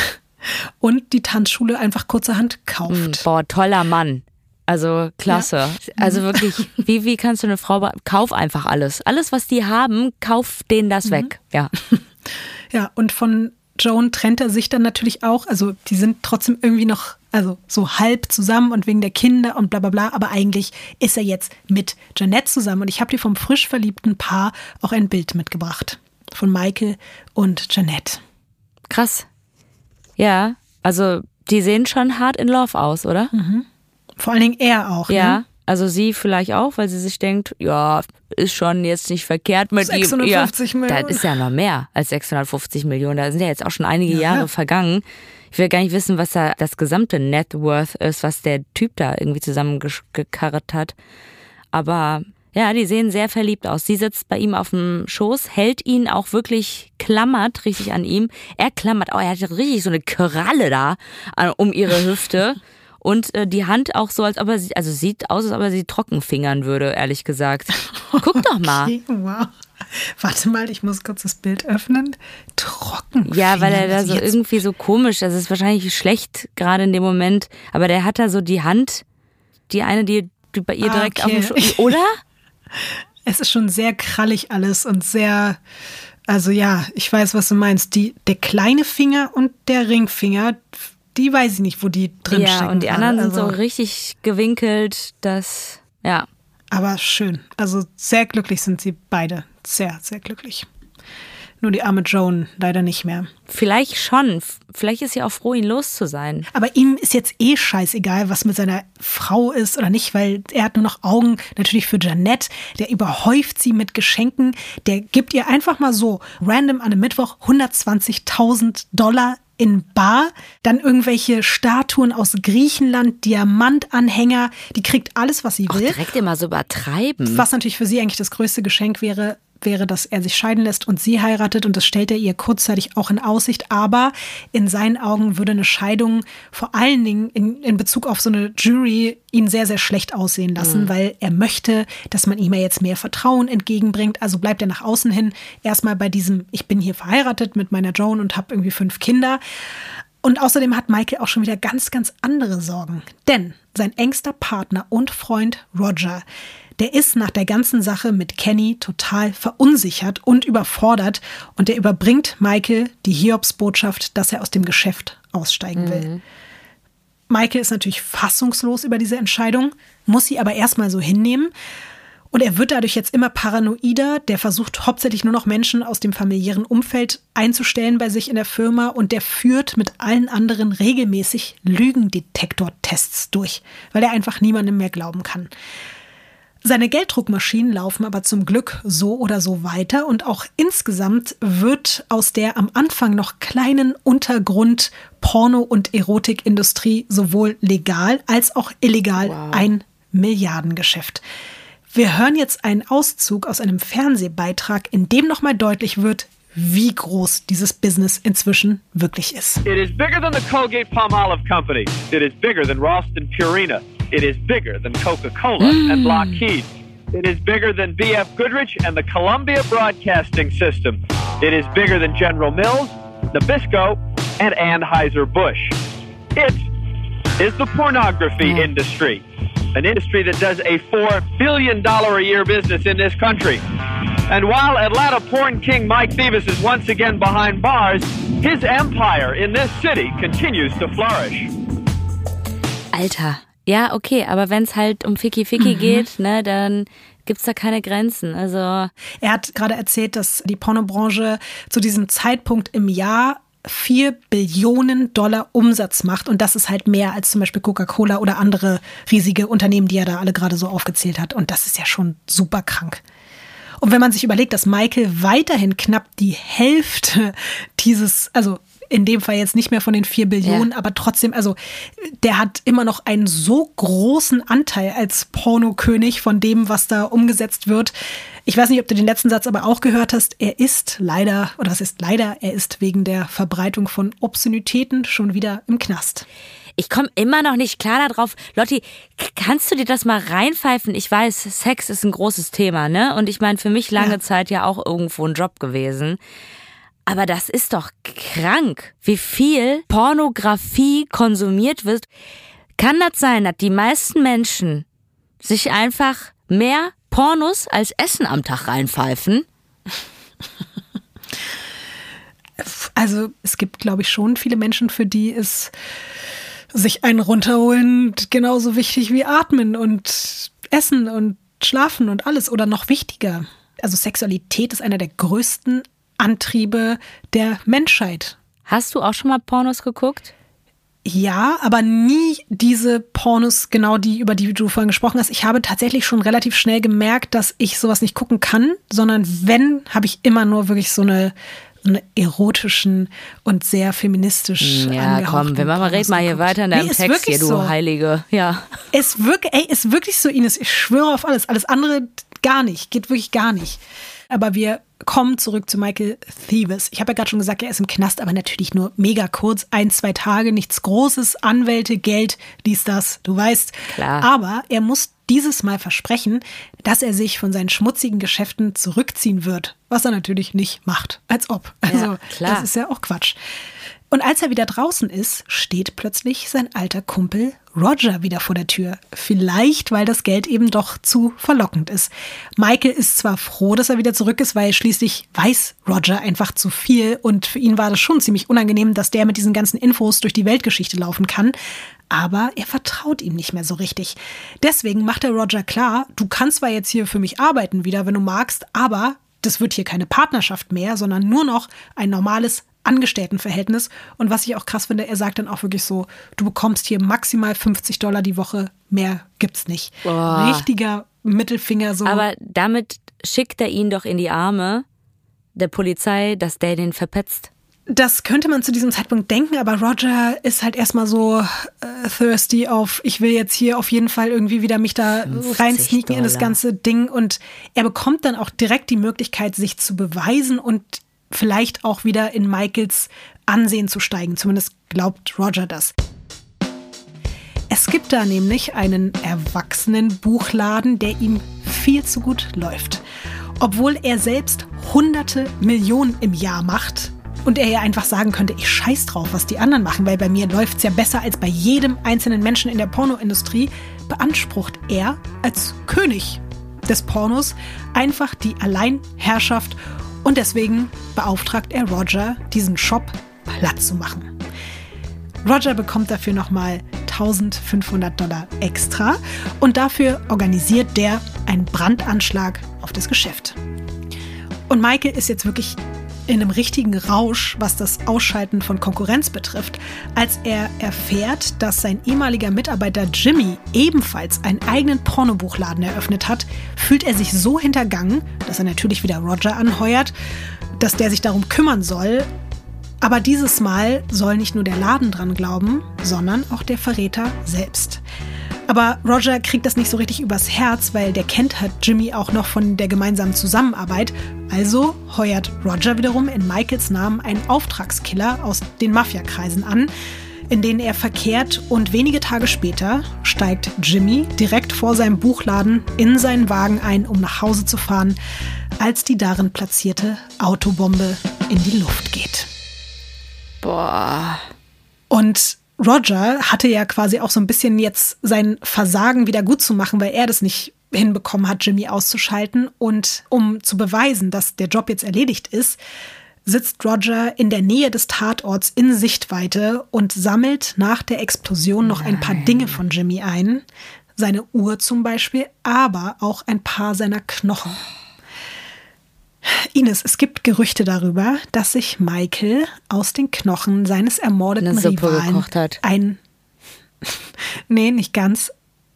und die Tanzschule einfach kurzerhand kauft. Hm, boah, toller Mann. Also klasse. Ja. Also wirklich, wie, wie kannst du eine Frau, kauf einfach alles. Alles, was die haben, kauf denen das mhm. weg. Ja. Ja, und von Joan trennt er sich dann natürlich auch. Also die sind trotzdem irgendwie noch, also so halb zusammen und wegen der Kinder und bla bla bla. Aber eigentlich ist er jetzt mit Janette zusammen. Und ich habe dir vom frisch verliebten Paar auch ein Bild mitgebracht. Von Michael und Janette. Krass. Ja, also die sehen schon hart in Love aus, oder? Mhm. Vor allen Dingen er auch. Ja. Ne? Also sie vielleicht auch, weil sie sich denkt, ja, ist schon jetzt nicht verkehrt mit 650 ihm. Ja, Millionen. Das ist ja noch mehr als 650 Millionen. Da sind ja jetzt auch schon einige ja, Jahre ja. vergangen. Ich will gar nicht wissen, was da das gesamte Net Worth ist, was der Typ da irgendwie zusammengekarrt hat. Aber ja, die sehen sehr verliebt aus. Sie sitzt bei ihm auf dem Schoß, hält ihn auch wirklich, klammert richtig an ihm. Er klammert, oh, er hat richtig so eine Kralle da äh, um ihre Hüfte. Und äh, die Hand auch so, als ob er sie, also sieht aus, als ob er sie trocken fingern würde, ehrlich gesagt. Guck doch mal. Okay, wow. Warte mal, ich muss kurz das Bild öffnen. Trocken. Ja, weil er da so irgendwie so komisch, das ist wahrscheinlich schlecht gerade in dem Moment, aber der hat da so die Hand, die eine, die, die bei ihr direkt okay. auf dem Sch oder? Es ist schon sehr krallig alles und sehr, also ja, ich weiß, was du meinst. Die, der kleine Finger und der Ringfinger die weiß ich nicht, wo die drin ja, stecken. Ja, und die anderen also. sind so richtig gewinkelt, dass, ja. Aber schön. Also sehr glücklich sind sie beide. Sehr, sehr glücklich. Nur die arme Joan leider nicht mehr. Vielleicht schon. Vielleicht ist sie auch froh, ihn los zu sein. Aber ihm ist jetzt eh scheißegal, was mit seiner Frau ist oder nicht, weil er hat nur noch Augen natürlich für Janette. Der überhäuft sie mit Geschenken. Der gibt ihr einfach mal so random an einem Mittwoch 120.000 Dollar in Bar, dann irgendwelche Statuen aus Griechenland, Diamantanhänger, die kriegt alles, was sie will. Auch direkt immer so übertreiben. Was natürlich für sie eigentlich das größte Geschenk wäre, wäre, dass er sich scheiden lässt und sie heiratet und das stellt er ihr kurzzeitig auch in Aussicht. Aber in seinen Augen würde eine Scheidung vor allen Dingen in, in Bezug auf so eine Jury ihn sehr, sehr schlecht aussehen lassen, mhm. weil er möchte, dass man ihm ja jetzt mehr Vertrauen entgegenbringt. Also bleibt er nach außen hin erstmal bei diesem, ich bin hier verheiratet mit meiner Joan und habe irgendwie fünf Kinder. Und außerdem hat Michael auch schon wieder ganz, ganz andere Sorgen. Denn sein engster Partner und Freund Roger, der ist nach der ganzen Sache mit Kenny total verunsichert und überfordert und der überbringt Michael die Hiobsbotschaft, dass er aus dem Geschäft aussteigen will. Mhm. Michael ist natürlich fassungslos über diese Entscheidung, muss sie aber erstmal so hinnehmen. Und er wird dadurch jetzt immer paranoider. Der versucht hauptsächlich nur noch Menschen aus dem familiären Umfeld einzustellen bei sich in der Firma und der führt mit allen anderen regelmäßig Lügendetektortests durch, weil er einfach niemandem mehr glauben kann. Seine Gelddruckmaschinen laufen aber zum Glück so oder so weiter und auch insgesamt wird aus der am Anfang noch kleinen Untergrund Porno- und Erotikindustrie sowohl legal als auch illegal wow. ein Milliardengeschäft. Wir hören jetzt einen Auszug aus einem Fernsehbeitrag, in dem nochmal deutlich wird, wie groß dieses Business inzwischen wirklich ist. It is bigger than the Colgate Palmolive Company. It is bigger than Ralston Purina. It is bigger than Coca-Cola mm. and Lockheed. It is bigger than BF Goodrich and the Columbia Broadcasting System. It is bigger than General Mills, Nabisco, and Anheuser-Busch. It is the pornography Yeah. industry, an industry that does a $4 billion a year business in this country. And while Atlanta porn king Mike Thieves is once again behind bars, his empire in this city continues to flourish. Alter. Ja, okay, aber wenn es halt um Ficky Ficky Mhm. geht, ne, dann gibt's da keine Grenzen. Also, Er hat gerade erzählt, dass die Pornobranche zu diesem Zeitpunkt im Jahr 4 Billionen Dollar Umsatz macht. Und das ist halt mehr als zum Beispiel Coca-Cola oder andere riesige Unternehmen, die er da alle gerade so aufgezählt hat. Und das ist ja schon super krank. Und wenn man sich überlegt, dass Michael weiterhin knapp die Hälfte dieses, also in dem Fall jetzt nicht mehr von den vier Billionen, Ja. aber trotzdem, also der hat immer noch einen so großen Anteil als Pornokönig von dem, was da umgesetzt wird. Ich weiß nicht, ob du den letzten Satz aber auch gehört hast. Er ist leider, oder was ist leider, er ist wegen der Verbreitung von Obszönitäten schon wieder im Knast. ich komme immer noch nicht klar darauf. Lotti, kannst du dir das mal reinpfeifen? Ich weiß, Sex ist ein großes Thema, ne? Und ich meine, für mich lange Ja. Zeit ja auch irgendwo ein Job gewesen. Aber das ist doch krank, wie viel Pornografie konsumiert wird. Kann das sein, dass die meisten Menschen sich einfach mehr Pornos als Essen am Tag reinpfeifen? Also es gibt, glaube ich, schon viele Menschen, für die ist sich einen runterholen genauso wichtig wie atmen und essen und schlafen und alles oder noch wichtiger. Also Sexualität ist einer der größten Antriebe der Menschheit. Hast du auch schon mal Pornos geguckt? Ja, aber nie diese Pornos, genau die, über die du vorhin gesprochen hast. Ich habe tatsächlich schon relativ schnell gemerkt, dass ich sowas nicht gucken kann, sondern wenn, habe ich immer nur wirklich so eine, so eine erotischen und sehr feministisch Ja, angehauchten komm, wir machen mal, red mal hier geguckt. weiter in deinem Nee, Text hier, du so. Heilige. Ja. Es wirklich, ey, ist wirklich so, Ines. Ich schwöre auf alles. Alles andere gar nicht. Geht wirklich gar nicht. Aber wir kommen zurück zu Michael Thieves. Ich habe ja gerade schon gesagt, er ist im Knast, aber natürlich nur mega kurz. Ein, zwei Tage, nichts Großes. Anwälte, Geld, dies, das. Du weißt. Klar. Aber er muss dieses Mal versprechen, dass er sich von seinen schmutzigen Geschäften zurückziehen wird. Was er natürlich nicht macht. Als ob. Also, Ja, klar. das ist ja auch Quatsch. Und als er wieder draußen ist, steht plötzlich sein alter Kumpel Roger wieder vor der Tür. Vielleicht, weil das Geld eben doch zu verlockend ist. Michael ist zwar froh, dass er wieder zurück ist, weil schließlich weiß Roger einfach zu viel und für ihn war das schon ziemlich unangenehm, dass der mit diesen ganzen Infos durch die Weltgeschichte laufen kann. Aber er vertraut ihm nicht mehr so richtig. Deswegen macht er Roger klar, du kannst zwar jetzt hier für mich arbeiten wieder, wenn du magst, aber das wird hier keine Partnerschaft mehr, sondern nur noch ein normales Angestelltenverhältnis. Und was ich auch krass finde, er sagt dann auch wirklich so, du bekommst hier maximal 50 Dollar die Woche, mehr gibt's nicht. Boah. Richtiger Mittelfinger so. Aber damit schickt er ihn doch in die Arme der Polizei, dass der den verpetzt. Das könnte man zu diesem Zeitpunkt denken, aber Roger ist halt erstmal so äh, thirsty auf, ich will jetzt hier auf jeden Fall irgendwie wieder mich da 50 reinsneaken in das ganze Ding und er bekommt dann auch direkt die Möglichkeit, sich zu beweisen und vielleicht auch wieder in Michaels Ansehen zu steigen. Zumindest glaubt Roger das. Es gibt da nämlich einen erwachsenen Buchladen, der ihm viel zu gut läuft. Obwohl er selbst hunderte Millionen im Jahr macht und er ja einfach sagen könnte, ich scheiß drauf, was die anderen machen, weil bei mir läuft's ja besser als bei jedem einzelnen Menschen in der Pornoindustrie, beansprucht er als König des Pornos einfach die Alleinherrschaft und deswegen beauftragt er Roger, diesen Shop platt zu machen. Roger bekommt dafür nochmal 1500 Dollar extra und dafür organisiert der einen Brandanschlag auf das Geschäft. Und Michael ist jetzt wirklich in einem richtigen Rausch, was das Ausschalten von Konkurrenz betrifft, als er erfährt, dass sein ehemaliger Mitarbeiter Jimmy ebenfalls einen eigenen Pornobuchladen eröffnet hat, fühlt er sich so hintergangen, dass er natürlich wieder Roger anheuert, dass der sich darum kümmern soll. Aber dieses Mal soll nicht nur der Laden dran glauben, sondern auch der Verräter selbst. Aber Roger kriegt das nicht so richtig übers Herz, weil der kennt halt Jimmy auch noch von der gemeinsamen Zusammenarbeit. Also heuert Roger wiederum in Michaels Namen einen Auftragskiller aus den Mafiakreisen an, in denen er verkehrt und wenige Tage später steigt Jimmy direkt vor seinem Buchladen in seinen Wagen ein, um nach Hause zu fahren, als die darin platzierte Autobombe in die Luft geht. Boah. Und Roger hatte ja quasi auch so ein bisschen jetzt sein Versagen wieder gut zu machen, weil er das nicht hinbekommen hat, Jimmy auszuschalten. Und um zu beweisen, dass der Job jetzt erledigt ist, sitzt Roger in der Nähe des Tatorts in Sichtweite und sammelt nach der Explosion noch ein paar Dinge von Jimmy ein. Seine Uhr zum Beispiel, aber auch ein paar seiner Knochen. Ines, es gibt Gerüchte darüber, dass sich Michael aus den Knochen seines ermordeten Eine Suppe Rivalen gekocht hat. ein. nee, nicht ganz.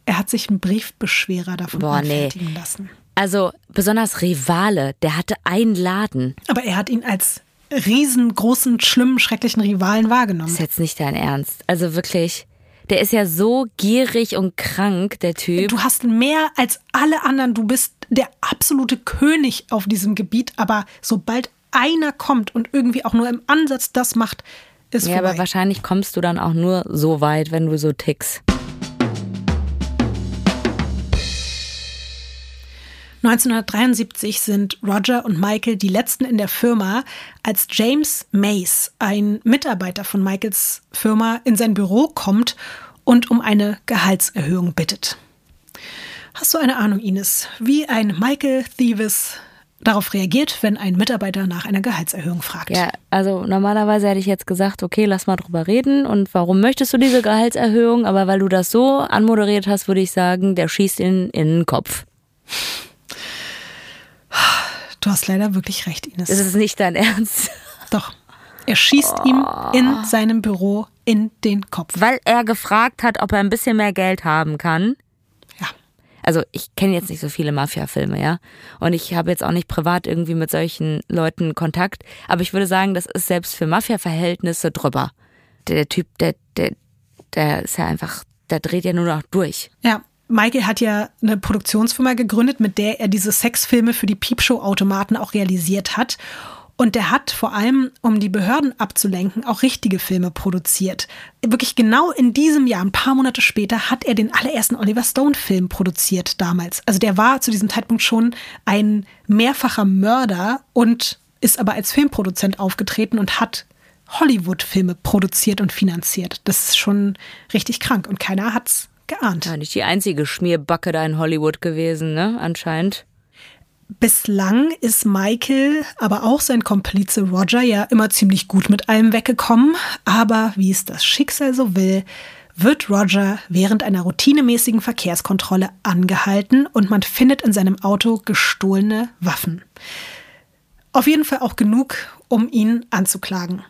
Er hat sich einen Briefbeschwerer davon Boah, nee. lassen. Also besonders Rivale, der hatte einen Laden. Aber er hat ihn als riesengroßen, schlimmen, schrecklichen Rivalen wahrgenommen. Ist jetzt nicht dein Ernst. Also wirklich, der ist ja so gierig und krank, der Typ. Du hast mehr als alle anderen. Du bist der absolute König auf diesem Gebiet. Aber sobald einer kommt und irgendwie auch nur im Ansatz das macht, ist ja, vorbei. aber wahrscheinlich kommst du dann auch nur so weit, wenn du so tickst. 1973 sind Roger und Michael die letzten in der Firma, als James Mace, ein Mitarbeiter von Michaels Firma, in sein Büro kommt und um eine Gehaltserhöhung bittet. Hast du eine Ahnung, Ines, wie ein Michael Thieves darauf reagiert, wenn ein Mitarbeiter nach einer Gehaltserhöhung fragt? Ja, also normalerweise hätte ich jetzt gesagt, okay, lass mal drüber reden und warum möchtest du diese Gehaltserhöhung? Aber weil du das so anmoderiert hast, würde ich sagen, der schießt ihn in den Kopf. Du hast leider wirklich recht, Ines. Das ist nicht dein Ernst. Doch. Er schießt ihm in seinem Büro in den Kopf. Weil er gefragt hat, ob er ein bisschen mehr Geld haben kann. Ja. Also ich kenne jetzt nicht so viele Mafia-Filme, ja. Und ich habe jetzt auch nicht privat irgendwie mit solchen Leuten Kontakt. Aber ich würde sagen, das ist selbst für Mafia-Verhältnisse drüber. Der, der Typ, der, der, der ist ja einfach, der dreht ja nur noch durch. Ja, Michael hat ja eine Produktionsfirma gegründet, mit der er diese Sexfilme für die Piepshow-Automaten auch realisiert hat. Und der hat vor allem, um die Behörden abzulenken, auch richtige Filme produziert. Wirklich genau in diesem Jahr, ein paar Monate später, hat er den allerersten Oliver Stone-Film produziert damals. Also der war zu diesem Zeitpunkt schon ein mehrfacher Mörder und ist aber als Filmproduzent aufgetreten und hat Hollywood-Filme produziert und finanziert. Das ist schon richtig krank und keiner hat's geahnt. Ja, nicht die einzige Schmierbacke da in Hollywood gewesen, ne? Anscheinend. Bislang ist Michael, aber auch sein Komplize Roger ja immer ziemlich gut mit allem weggekommen. Aber wie es das Schicksal so will, wird Roger während einer routinemäßigen Verkehrskontrolle angehalten und man findet in seinem Auto gestohlene Waffen. Auf jeden Fall auch genug, um ihn anzuklagen.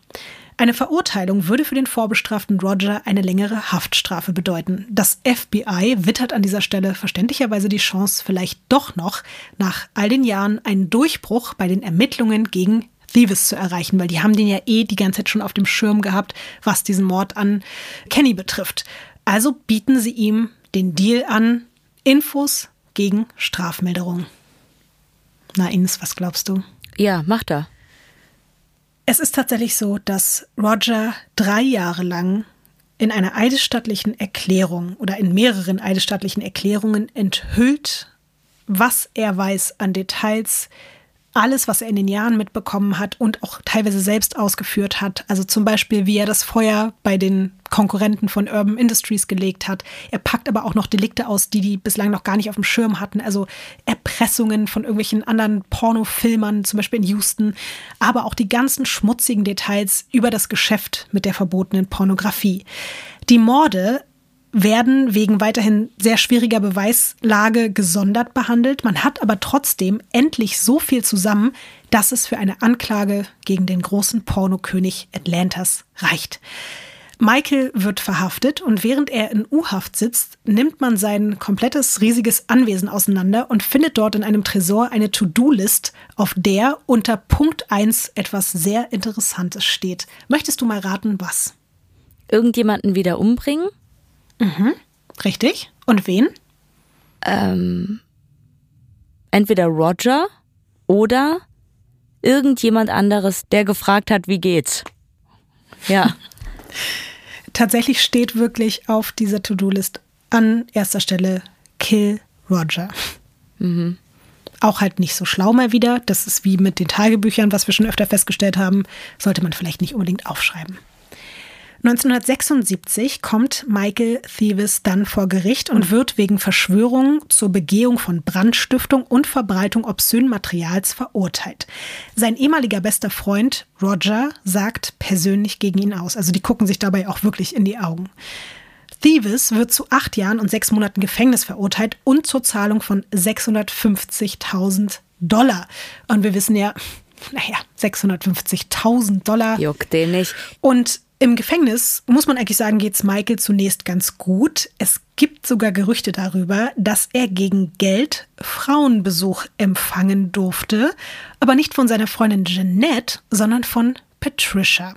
Eine Verurteilung würde für den vorbestraften Roger eine längere Haftstrafe bedeuten. Das FBI wittert an dieser Stelle verständlicherweise die Chance, vielleicht doch noch nach all den Jahren einen Durchbruch bei den Ermittlungen gegen Thieves zu erreichen, weil die haben den ja eh die ganze Zeit schon auf dem Schirm gehabt, was diesen Mord an Kenny betrifft. Also bieten sie ihm den Deal an, Infos gegen Strafmilderung. Na, Ines, was glaubst du? Ja, macht er. Es ist tatsächlich so, dass Roger drei Jahre lang in einer eidesstattlichen Erklärung oder in mehreren eidesstattlichen Erklärungen enthüllt, was er weiß an Details, alles, was er in den Jahren mitbekommen hat und auch teilweise selbst ausgeführt hat. Also zum Beispiel, wie er das Feuer bei den Konkurrenten von Urban Industries gelegt hat. Er packt aber auch noch Delikte aus, die die bislang noch gar nicht auf dem Schirm hatten. Also Erpressungen von irgendwelchen anderen Pornofilmern, zum Beispiel in Houston. Aber auch die ganzen schmutzigen Details über das Geschäft mit der verbotenen Pornografie. Die Morde werden wegen weiterhin sehr schwieriger Beweislage gesondert behandelt. Man hat aber trotzdem endlich so viel zusammen, dass es für eine Anklage gegen den großen Pornokönig Atlantas reicht. Michael wird verhaftet und während er in U-Haft sitzt, nimmt man sein komplettes riesiges Anwesen auseinander und findet dort in einem Tresor eine To-Do-List, auf der unter Punkt 1 etwas sehr Interessantes steht. Möchtest du mal raten, was? Irgendjemanden wieder umbringen? Richtig? Und wen? Ähm, entweder Roger oder irgendjemand anderes, der gefragt hat, wie geht's. Ja. Tatsächlich steht wirklich auf dieser To-Do-List an erster Stelle Kill Roger. Auch halt nicht so schlau mal wieder. Das ist wie mit den Tagebüchern, was wir schon öfter festgestellt haben. Sollte man vielleicht nicht unbedingt aufschreiben. 1976 kommt Michael Thieves dann vor Gericht und wird wegen Verschwörung zur Begehung von Brandstiftung und Verbreitung obszönen Materials verurteilt. Sein ehemaliger bester Freund Roger sagt persönlich gegen ihn aus. Also die gucken sich dabei auch wirklich in die Augen. Thieves wird zu acht Jahren und sechs Monaten Gefängnis verurteilt und zur Zahlung von 650.000 Dollar. Und wir wissen ja, naja, 650.000 Dollar. Juckt den nicht. Und im Gefängnis, muss man eigentlich sagen, geht es Michael zunächst ganz gut. Es gibt sogar Gerüchte darüber, dass er gegen Geld Frauenbesuch empfangen durfte, aber nicht von seiner Freundin Jeanette, sondern von Patricia.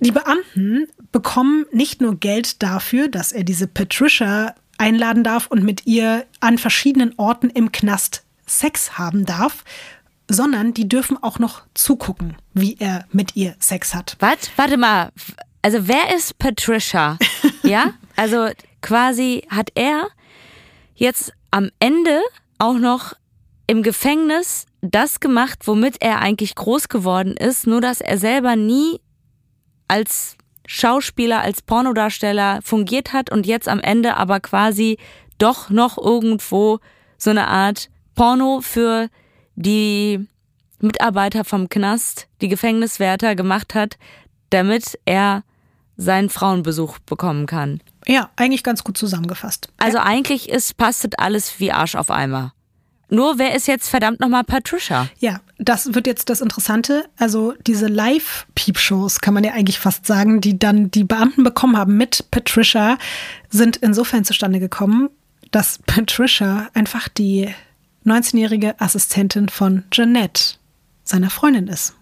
Die Beamten bekommen nicht nur Geld dafür, dass er diese Patricia einladen darf und mit ihr an verschiedenen Orten im Knast Sex haben darf, sondern die dürfen auch noch zugucken, wie er mit ihr Sex hat. Was? Warte mal. Also wer ist Patricia? ja? Also quasi hat er jetzt am Ende auch noch im Gefängnis das gemacht, womit er eigentlich groß geworden ist, nur dass er selber nie als Schauspieler, als Pornodarsteller fungiert hat und jetzt am Ende aber quasi doch noch irgendwo so eine Art Porno für die Mitarbeiter vom Knast, die Gefängniswärter gemacht hat, damit er seinen Frauenbesuch bekommen kann. Ja, eigentlich ganz gut zusammengefasst. Also eigentlich ist, passt alles wie Arsch auf Eimer. Nur wer ist jetzt verdammt nochmal Patricia? Ja, das wird jetzt das Interessante. Also diese Live-Peep-Shows, kann man ja eigentlich fast sagen, die dann die Beamten bekommen haben mit Patricia, sind insofern zustande gekommen, dass Patricia einfach die 19-jährige Assistentin von Jeanette, seiner Freundin ist.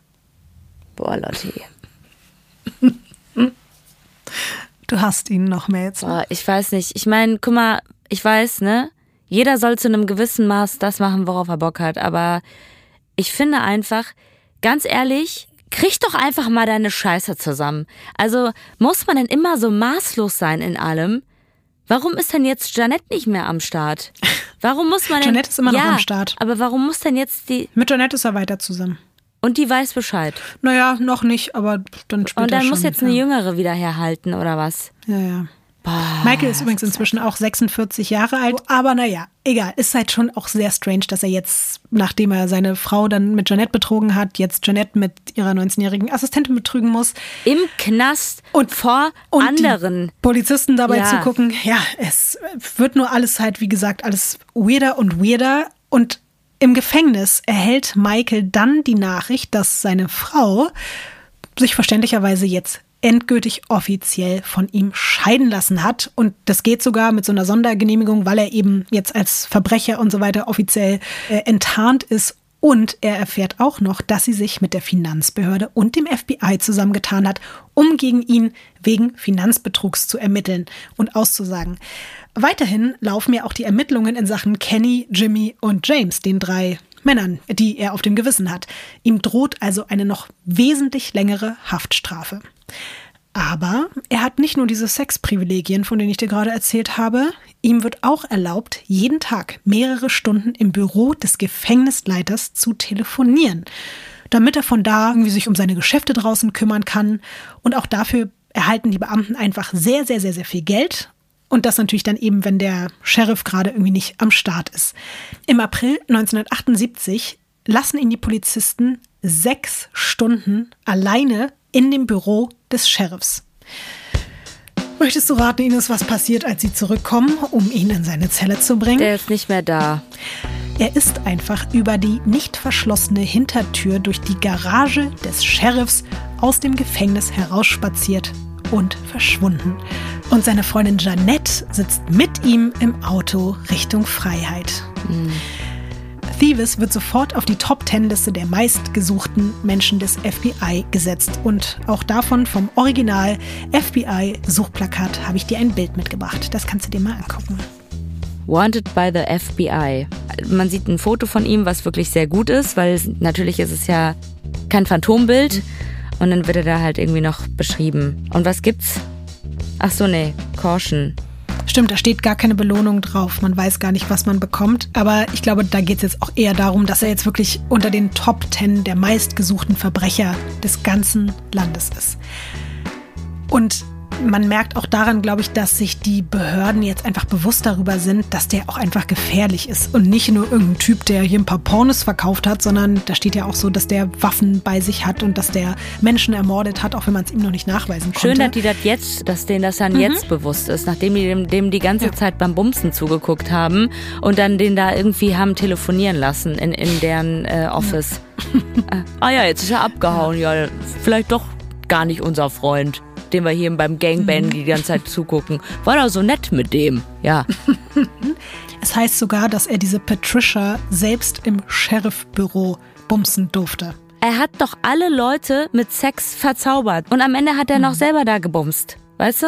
Boah, Lotti. Du hast ihn noch mehr jetzt. Boah, ich weiß nicht. Ich meine, guck mal, ich weiß, ne? Jeder soll zu einem gewissen Maß das machen, worauf er Bock hat. Aber ich finde einfach, ganz ehrlich, krieg doch einfach mal deine Scheiße zusammen. Also muss man denn immer so maßlos sein in allem? Warum ist denn jetzt Janette nicht mehr am Start? Warum muss man denn, Janette ist immer noch am Start. Aber warum muss denn jetzt die. Mit Janette ist er weiter zusammen. Und die weiß Bescheid. Naja, noch nicht, aber dann später. Und dann schon, muss jetzt ja. eine Jüngere wieder herhalten, oder was? Ja, ja. Boah, Michael ist übrigens inzwischen auch 46 Jahre alt, aber naja, egal. Ist halt schon auch sehr strange, dass er jetzt, nachdem er seine Frau dann mit Janette betrogen hat, jetzt Janette mit ihrer 19-jährigen Assistentin betrügen muss. Im Knast und vor Und anderen. Polizisten dabei Ja. zu gucken. Ja, es wird nur alles halt, wie gesagt, alles weirder und weirder. Und im Gefängnis erhält Michael dann die Nachricht, dass seine Frau sich verständlicherweise jetzt endgültig offiziell von ihm scheiden lassen hat. Und das geht sogar mit so einer Sondergenehmigung, weil er eben jetzt als Verbrecher und so weiter offiziell äh, enttarnt ist. Und er erfährt auch noch, dass sie sich mit der Finanzbehörde und dem FBI zusammengetan hat, um gegen ihn wegen Finanzbetrugs zu ermitteln und auszusagen. Weiterhin laufen ja auch die Ermittlungen in Sachen Kenny, Jimmy und James, den drei Männern, die er auf dem Gewissen hat. Ihm droht also eine noch wesentlich längere Haftstrafe. Aber er hat nicht nur diese Sexprivilegien, von denen ich dir gerade erzählt habe. Ihm wird auch erlaubt, jeden Tag mehrere Stunden im Büro des Gefängnisleiters zu telefonieren, damit er von da irgendwie sich um seine Geschäfte draußen kümmern kann. Und auch dafür erhalten die Beamten einfach sehr, sehr, sehr, sehr viel Geld. Und das natürlich dann eben, wenn der Sheriff gerade irgendwie nicht am Start ist. Im April 1978 lassen ihn die Polizisten sechs Stunden alleine in dem Büro des Sheriffs. Möchtest du raten, Ines, was passiert, als sie zurückkommen, um ihn in seine Zelle zu bringen? Der ist nicht mehr da. Er ist einfach über die nicht verschlossene Hintertür durch die Garage des Sheriffs aus dem Gefängnis herausspaziert und verschwunden. Und seine Freundin Janette sitzt mit ihm im Auto Richtung Freiheit. Thieves wird sofort auf die Top-10-Liste der meistgesuchten Menschen des FBI gesetzt. Und auch davon vom Original FBI-Suchplakat habe ich dir ein Bild mitgebracht. Das kannst du dir mal angucken. Wanted by the FBI. Man sieht ein Foto von ihm, was wirklich sehr gut ist, weil natürlich ist es ja kein Phantombild. Und dann wird er da halt irgendwie noch beschrieben. Und was gibt's? Ach so, nee, Caution. Stimmt, da steht gar keine Belohnung drauf. Man weiß gar nicht, was man bekommt. Aber ich glaube, da geht es jetzt auch eher darum, dass er jetzt wirklich unter den Top 10 der meistgesuchten Verbrecher des ganzen Landes ist. Und man merkt auch daran, glaube ich, dass sich die Behörden jetzt einfach bewusst darüber sind, dass der auch einfach gefährlich ist und nicht nur irgendein Typ, der hier ein paar Pornos verkauft hat, sondern da steht ja auch so, dass der Waffen bei sich hat und dass der Menschen ermordet hat, auch wenn man es ihm noch nicht nachweisen konnte. Schön, dass die das jetzt, dass denen das dann mhm. jetzt bewusst ist, nachdem die dem, dem die ganze ja. Zeit beim Bumsen zugeguckt haben und dann den da irgendwie haben telefonieren lassen in, in deren äh, Office. Ja. äh, ah ja, jetzt ist er abgehauen, ja, vielleicht doch gar nicht unser Freund dem wir hier beim Gangbang die ganze Zeit zugucken. War doch so nett mit dem, ja. es heißt sogar, dass er diese Patricia selbst im Sheriffbüro bumsen durfte. Er hat doch alle Leute mit Sex verzaubert und am Ende hat er noch mhm. selber da gebumst, weißt du?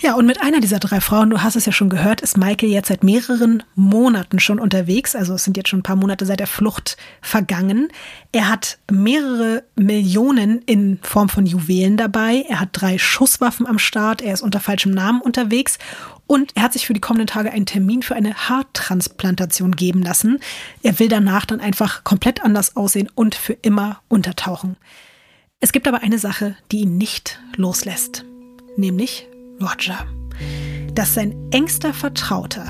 Ja, und mit einer dieser drei Frauen, du hast es ja schon gehört, ist Michael jetzt seit mehreren Monaten schon unterwegs. Also es sind jetzt schon ein paar Monate seit der Flucht vergangen. Er hat mehrere Millionen in Form von Juwelen dabei. Er hat drei Schusswaffen am Start. Er ist unter falschem Namen unterwegs. Und er hat sich für die kommenden Tage einen Termin für eine Haartransplantation geben lassen. Er will danach dann einfach komplett anders aussehen und für immer untertauchen. Es gibt aber eine Sache, die ihn nicht loslässt, nämlich Roger, dass sein engster Vertrauter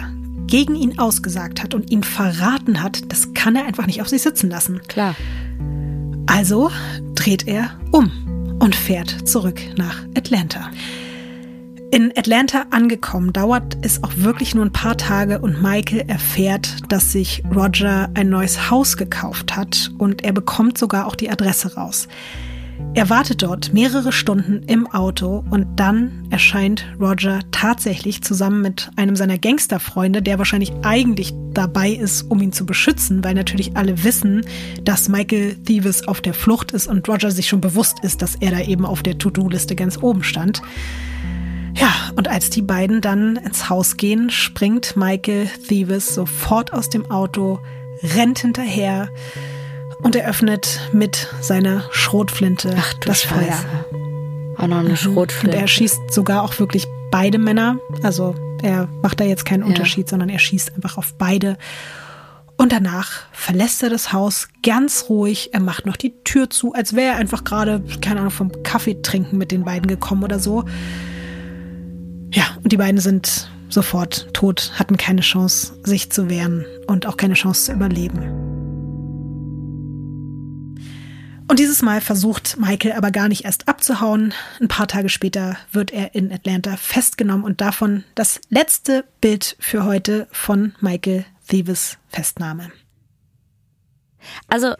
gegen ihn ausgesagt hat und ihn verraten hat, das kann er einfach nicht auf sich sitzen lassen. Klar. Also dreht er um und fährt zurück nach Atlanta. In Atlanta angekommen dauert es auch wirklich nur ein paar Tage und Michael erfährt, dass sich Roger ein neues Haus gekauft hat und er bekommt sogar auch die Adresse raus. Er wartet dort mehrere Stunden im Auto und dann erscheint Roger tatsächlich zusammen mit einem seiner Gangsterfreunde, der wahrscheinlich eigentlich dabei ist, um ihn zu beschützen, weil natürlich alle wissen, dass Michael Thieves auf der Flucht ist und Roger sich schon bewusst ist, dass er da eben auf der To-Do-Liste ganz oben stand. Ja, und als die beiden dann ins Haus gehen, springt Michael Thieves sofort aus dem Auto, rennt hinterher, und er öffnet mit seiner Schrotflinte Ach, das Scheiße. Feuer. Auch noch eine mhm. Schrotflinte. Und er schießt sogar auch wirklich beide Männer. Also er macht da jetzt keinen Unterschied, ja. sondern er schießt einfach auf beide. Und danach verlässt er das Haus ganz ruhig. Er macht noch die Tür zu, als wäre er einfach gerade, keine Ahnung, vom Kaffee trinken mit den beiden gekommen oder so. Ja, und die beiden sind sofort tot, hatten keine Chance, sich zu wehren und auch keine Chance zu überleben. Und dieses Mal versucht Michael aber gar nicht erst abzuhauen. Ein paar Tage später wird er in Atlanta festgenommen und davon das letzte Bild für heute von Michael Thieves Festnahme. Also,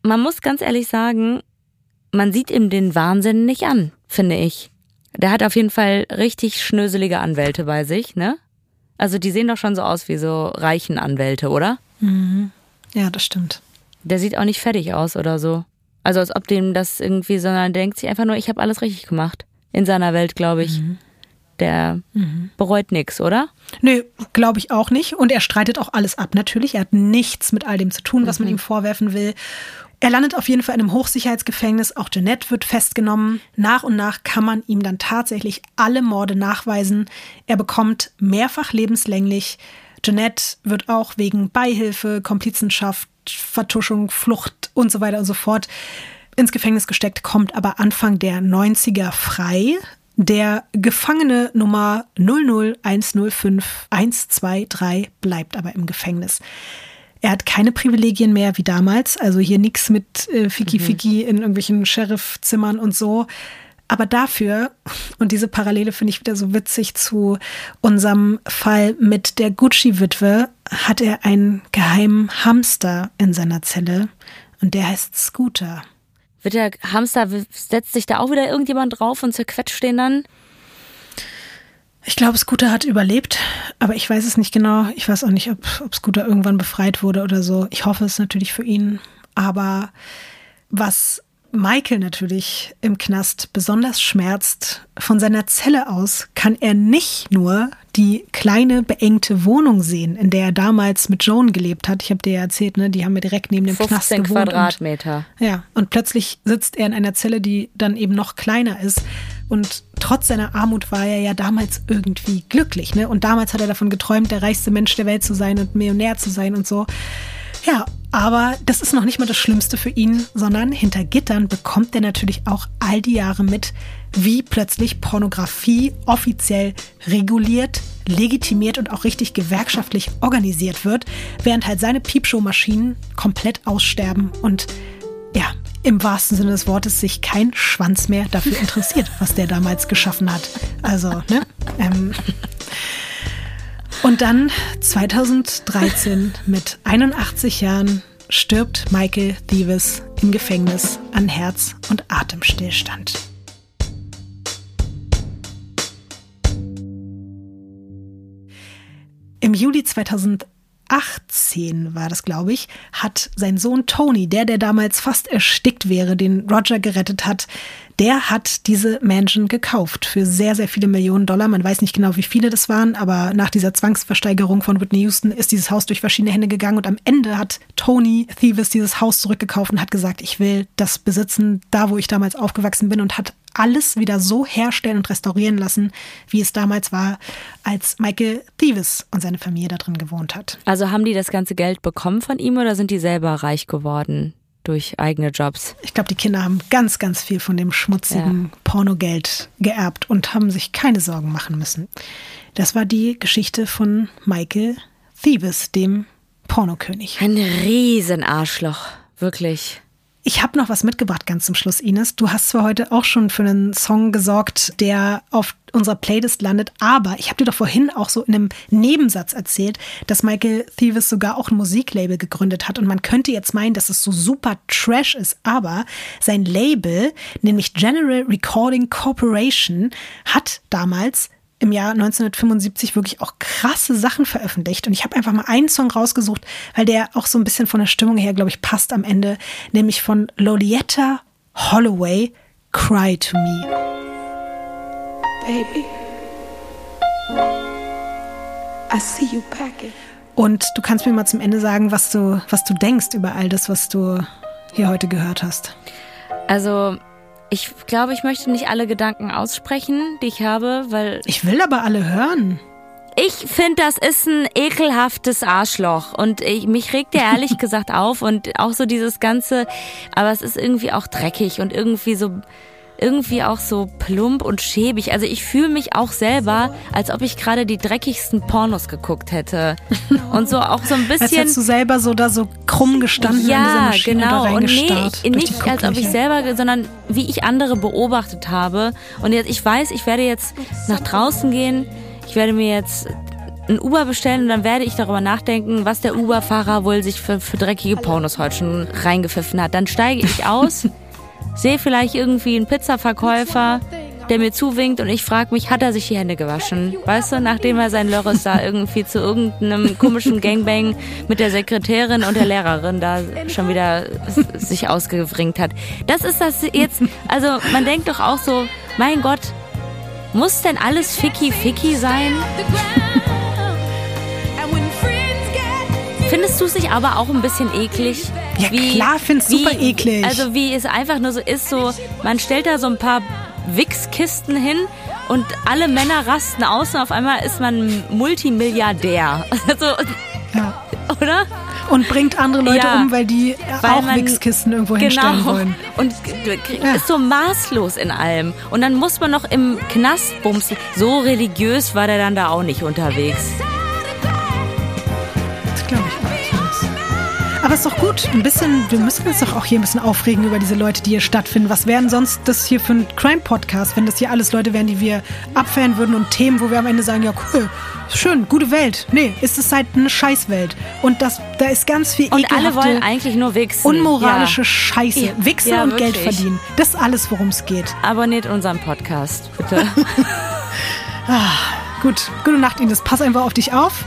man muss ganz ehrlich sagen, man sieht ihm den Wahnsinn nicht an, finde ich. Der hat auf jeden Fall richtig schnöselige Anwälte bei sich, ne? Also die sehen doch schon so aus wie so reichen Anwälte, oder? Mhm. Ja, das stimmt. Der sieht auch nicht fertig aus oder so. Also als ob dem das irgendwie, sondern denkt sich einfach nur, ich habe alles richtig gemacht. In seiner Welt, glaube ich. Mhm. Der mhm. bereut nichts, oder? Nö, glaube ich auch nicht. Und er streitet auch alles ab, natürlich. Er hat nichts mit all dem zu tun, was man mhm. ihm vorwerfen will. Er landet auf jeden Fall in einem Hochsicherheitsgefängnis. Auch Jeanette wird festgenommen. Nach und nach kann man ihm dann tatsächlich alle Morde nachweisen. Er bekommt mehrfach lebenslänglich. Jeanette wird auch wegen Beihilfe, Komplizenschaft, Vertuschung, Flucht und so weiter und so fort ins Gefängnis gesteckt, kommt aber Anfang der 90er frei. Der Gefangene Nummer 00105-123 bleibt aber im Gefängnis. Er hat keine Privilegien mehr wie damals, also hier nichts mit äh, Fiki Fiki mhm. in irgendwelchen Sheriffzimmern und so. Aber dafür, und diese Parallele finde ich wieder so witzig zu unserem Fall mit der Gucci-Witwe, hat er einen geheimen Hamster in seiner Zelle und der heißt Scooter. Wird der Hamster, setzt sich da auch wieder irgendjemand drauf und zerquetscht den dann? Ich glaube, Scooter hat überlebt, aber ich weiß es nicht genau. Ich weiß auch nicht, ob, ob Scooter irgendwann befreit wurde oder so. Ich hoffe es natürlich für ihn. Aber was Michael natürlich im Knast besonders schmerzt, von seiner Zelle aus kann er nicht nur die kleine beengte Wohnung sehen, in der er damals mit Joan gelebt hat. Ich habe dir ja erzählt, ne, die haben wir direkt neben dem Knast gewohnt. Quadratmeter. Und, ja, und plötzlich sitzt er in einer Zelle, die dann eben noch kleiner ist. Und trotz seiner Armut war er ja damals irgendwie glücklich, ne? Und damals hat er davon geträumt, der reichste Mensch der Welt zu sein und Millionär zu sein und so. Ja, aber das ist noch nicht mal das Schlimmste für ihn, sondern hinter Gittern bekommt er natürlich auch all die Jahre mit, wie plötzlich Pornografie offiziell reguliert, legitimiert und auch richtig gewerkschaftlich organisiert wird, während halt seine Piepshow-Maschinen komplett aussterben und ja, im wahrsten Sinne des Wortes sich kein Schwanz mehr dafür interessiert, was der damals geschaffen hat. Also, ne? Ähm, und dann 2013 mit 81 Jahren stirbt Michael Thieves im Gefängnis an Herz- und Atemstillstand. Im Juli 2000 18 war das, glaube ich, hat sein Sohn Tony, der, der damals fast erstickt wäre, den Roger gerettet hat, der hat diese Mansion gekauft für sehr, sehr viele Millionen Dollar. Man weiß nicht genau, wie viele das waren, aber nach dieser Zwangsversteigerung von Whitney Houston ist dieses Haus durch verschiedene Hände gegangen und am Ende hat Tony Thieves dieses Haus zurückgekauft und hat gesagt, ich will das besitzen, da wo ich damals aufgewachsen bin und hat alles wieder so herstellen und restaurieren lassen, wie es damals war, als Michael Thieves und seine Familie da drin gewohnt hat. Also haben die das ganze Geld bekommen von ihm oder sind die selber reich geworden? Durch eigene Jobs. Ich glaube, die Kinder haben ganz, ganz viel von dem schmutzigen ja. Pornogeld geerbt und haben sich keine Sorgen machen müssen. Das war die Geschichte von Michael Thieves, dem Pornokönig. Ein Riesenarschloch, wirklich. Ich habe noch was mitgebracht ganz zum Schluss, Ines. Du hast zwar heute auch schon für einen Song gesorgt, der auf unserer Playlist landet, aber ich habe dir doch vorhin auch so in einem Nebensatz erzählt, dass Michael Thieves sogar auch ein Musiklabel gegründet hat und man könnte jetzt meinen, dass es so super Trash ist, aber sein Label, nämlich General Recording Corporation, hat damals im Jahr 1975 wirklich auch krasse Sachen veröffentlicht. Und ich habe einfach mal einen Song rausgesucht, weil der auch so ein bisschen von der Stimmung her, glaube ich, passt am Ende, nämlich von Lolietta Holloway, Cry to Me. Baby, I see you packing. Und du kannst mir mal zum Ende sagen, was du, was du denkst über all das, was du hier heute gehört hast. Also ich glaube, ich möchte nicht alle Gedanken aussprechen, die ich habe, weil. Ich will aber alle hören. Ich finde, das ist ein ekelhaftes Arschloch und ich, mich regt der ehrlich gesagt auf und auch so dieses ganze, aber es ist irgendwie auch dreckig und irgendwie so irgendwie auch so plump und schäbig. Also ich fühle mich auch selber, als ob ich gerade die dreckigsten Pornos geguckt hätte. Und so auch so ein bisschen. Als hättest du selber so da so krumm gestanden ja, in dieser genau. Und nee, ich, nicht als ob ich selber, sondern wie ich andere beobachtet habe. Und jetzt, ich weiß, ich werde jetzt nach draußen gehen. Ich werde mir jetzt ein Uber bestellen und dann werde ich darüber nachdenken, was der Uber-Fahrer wohl sich für, für dreckige Pornos heute schon reingepfiffen hat. Dann steige ich aus sehe vielleicht irgendwie einen Pizzaverkäufer, der mir zuwinkt und ich frage mich, hat er sich die Hände gewaschen? Weißt du, nachdem er sein Lörres da irgendwie zu irgendeinem komischen Gangbang mit der Sekretärin und der Lehrerin da schon wieder sich ausgewringt hat. Das ist das jetzt, also man denkt doch auch so, mein Gott, muss denn alles ficky ficky sein? Findest du sich aber auch ein bisschen eklig? Ja wie, klar, find's wie, super eklig. Also wie es einfach nur so ist, so man stellt da so ein paar Wichskisten hin und alle Männer rasten aus und auf einmal ist man Multimilliardär. Also, ja. oder? Und bringt andere Leute ja, um, weil die weil auch Wichskisten irgendwo genau, hinstellen wollen. Und ja. ist so maßlos in allem. Und dann muss man noch im Knast bumsen. So religiös war der dann da auch nicht unterwegs. Aber ist doch gut. Ein bisschen, wir müssen uns doch auch hier ein bisschen aufregen über diese Leute, die hier stattfinden. Was wären sonst das hier für ein Crime-Podcast, wenn das hier alles Leute wären, die wir abfeiern würden und Themen, wo wir am Ende sagen, ja cool, schön, gute Welt. Nee, ist es halt eine Scheißwelt. Und das, da ist ganz viel Und alle wollen eigentlich nur wichsen. Unmoralische ja. Scheiße. Ja. Wichsen ja, und wirklich. Geld verdienen. Das ist alles, worum es geht. Abonniert unseren Podcast, bitte. ah, gut, gute Nacht, Ines. Pass einfach auf dich auf.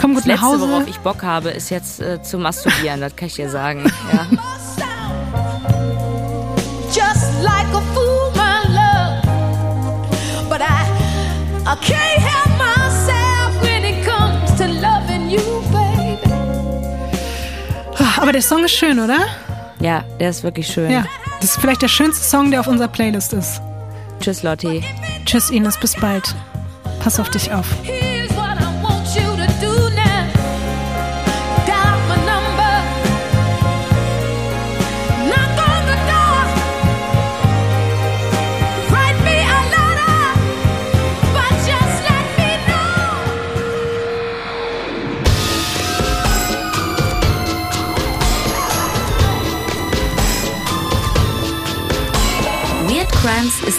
Komm gut das nach Hause. Letzte, worauf ich Bock habe, ist jetzt äh, zu masturbieren, das kann ich dir sagen. Ja. Just like a fool, my love. But I, I can't help myself when it comes to loving you, baby. Aber der Song ist schön, oder? Ja, der ist wirklich schön. Ja, das ist vielleicht der schönste Song, der auf unserer Playlist ist. Tschüss, Lotti. Tschüss, Ines, bis bald. Pass auf dich auf.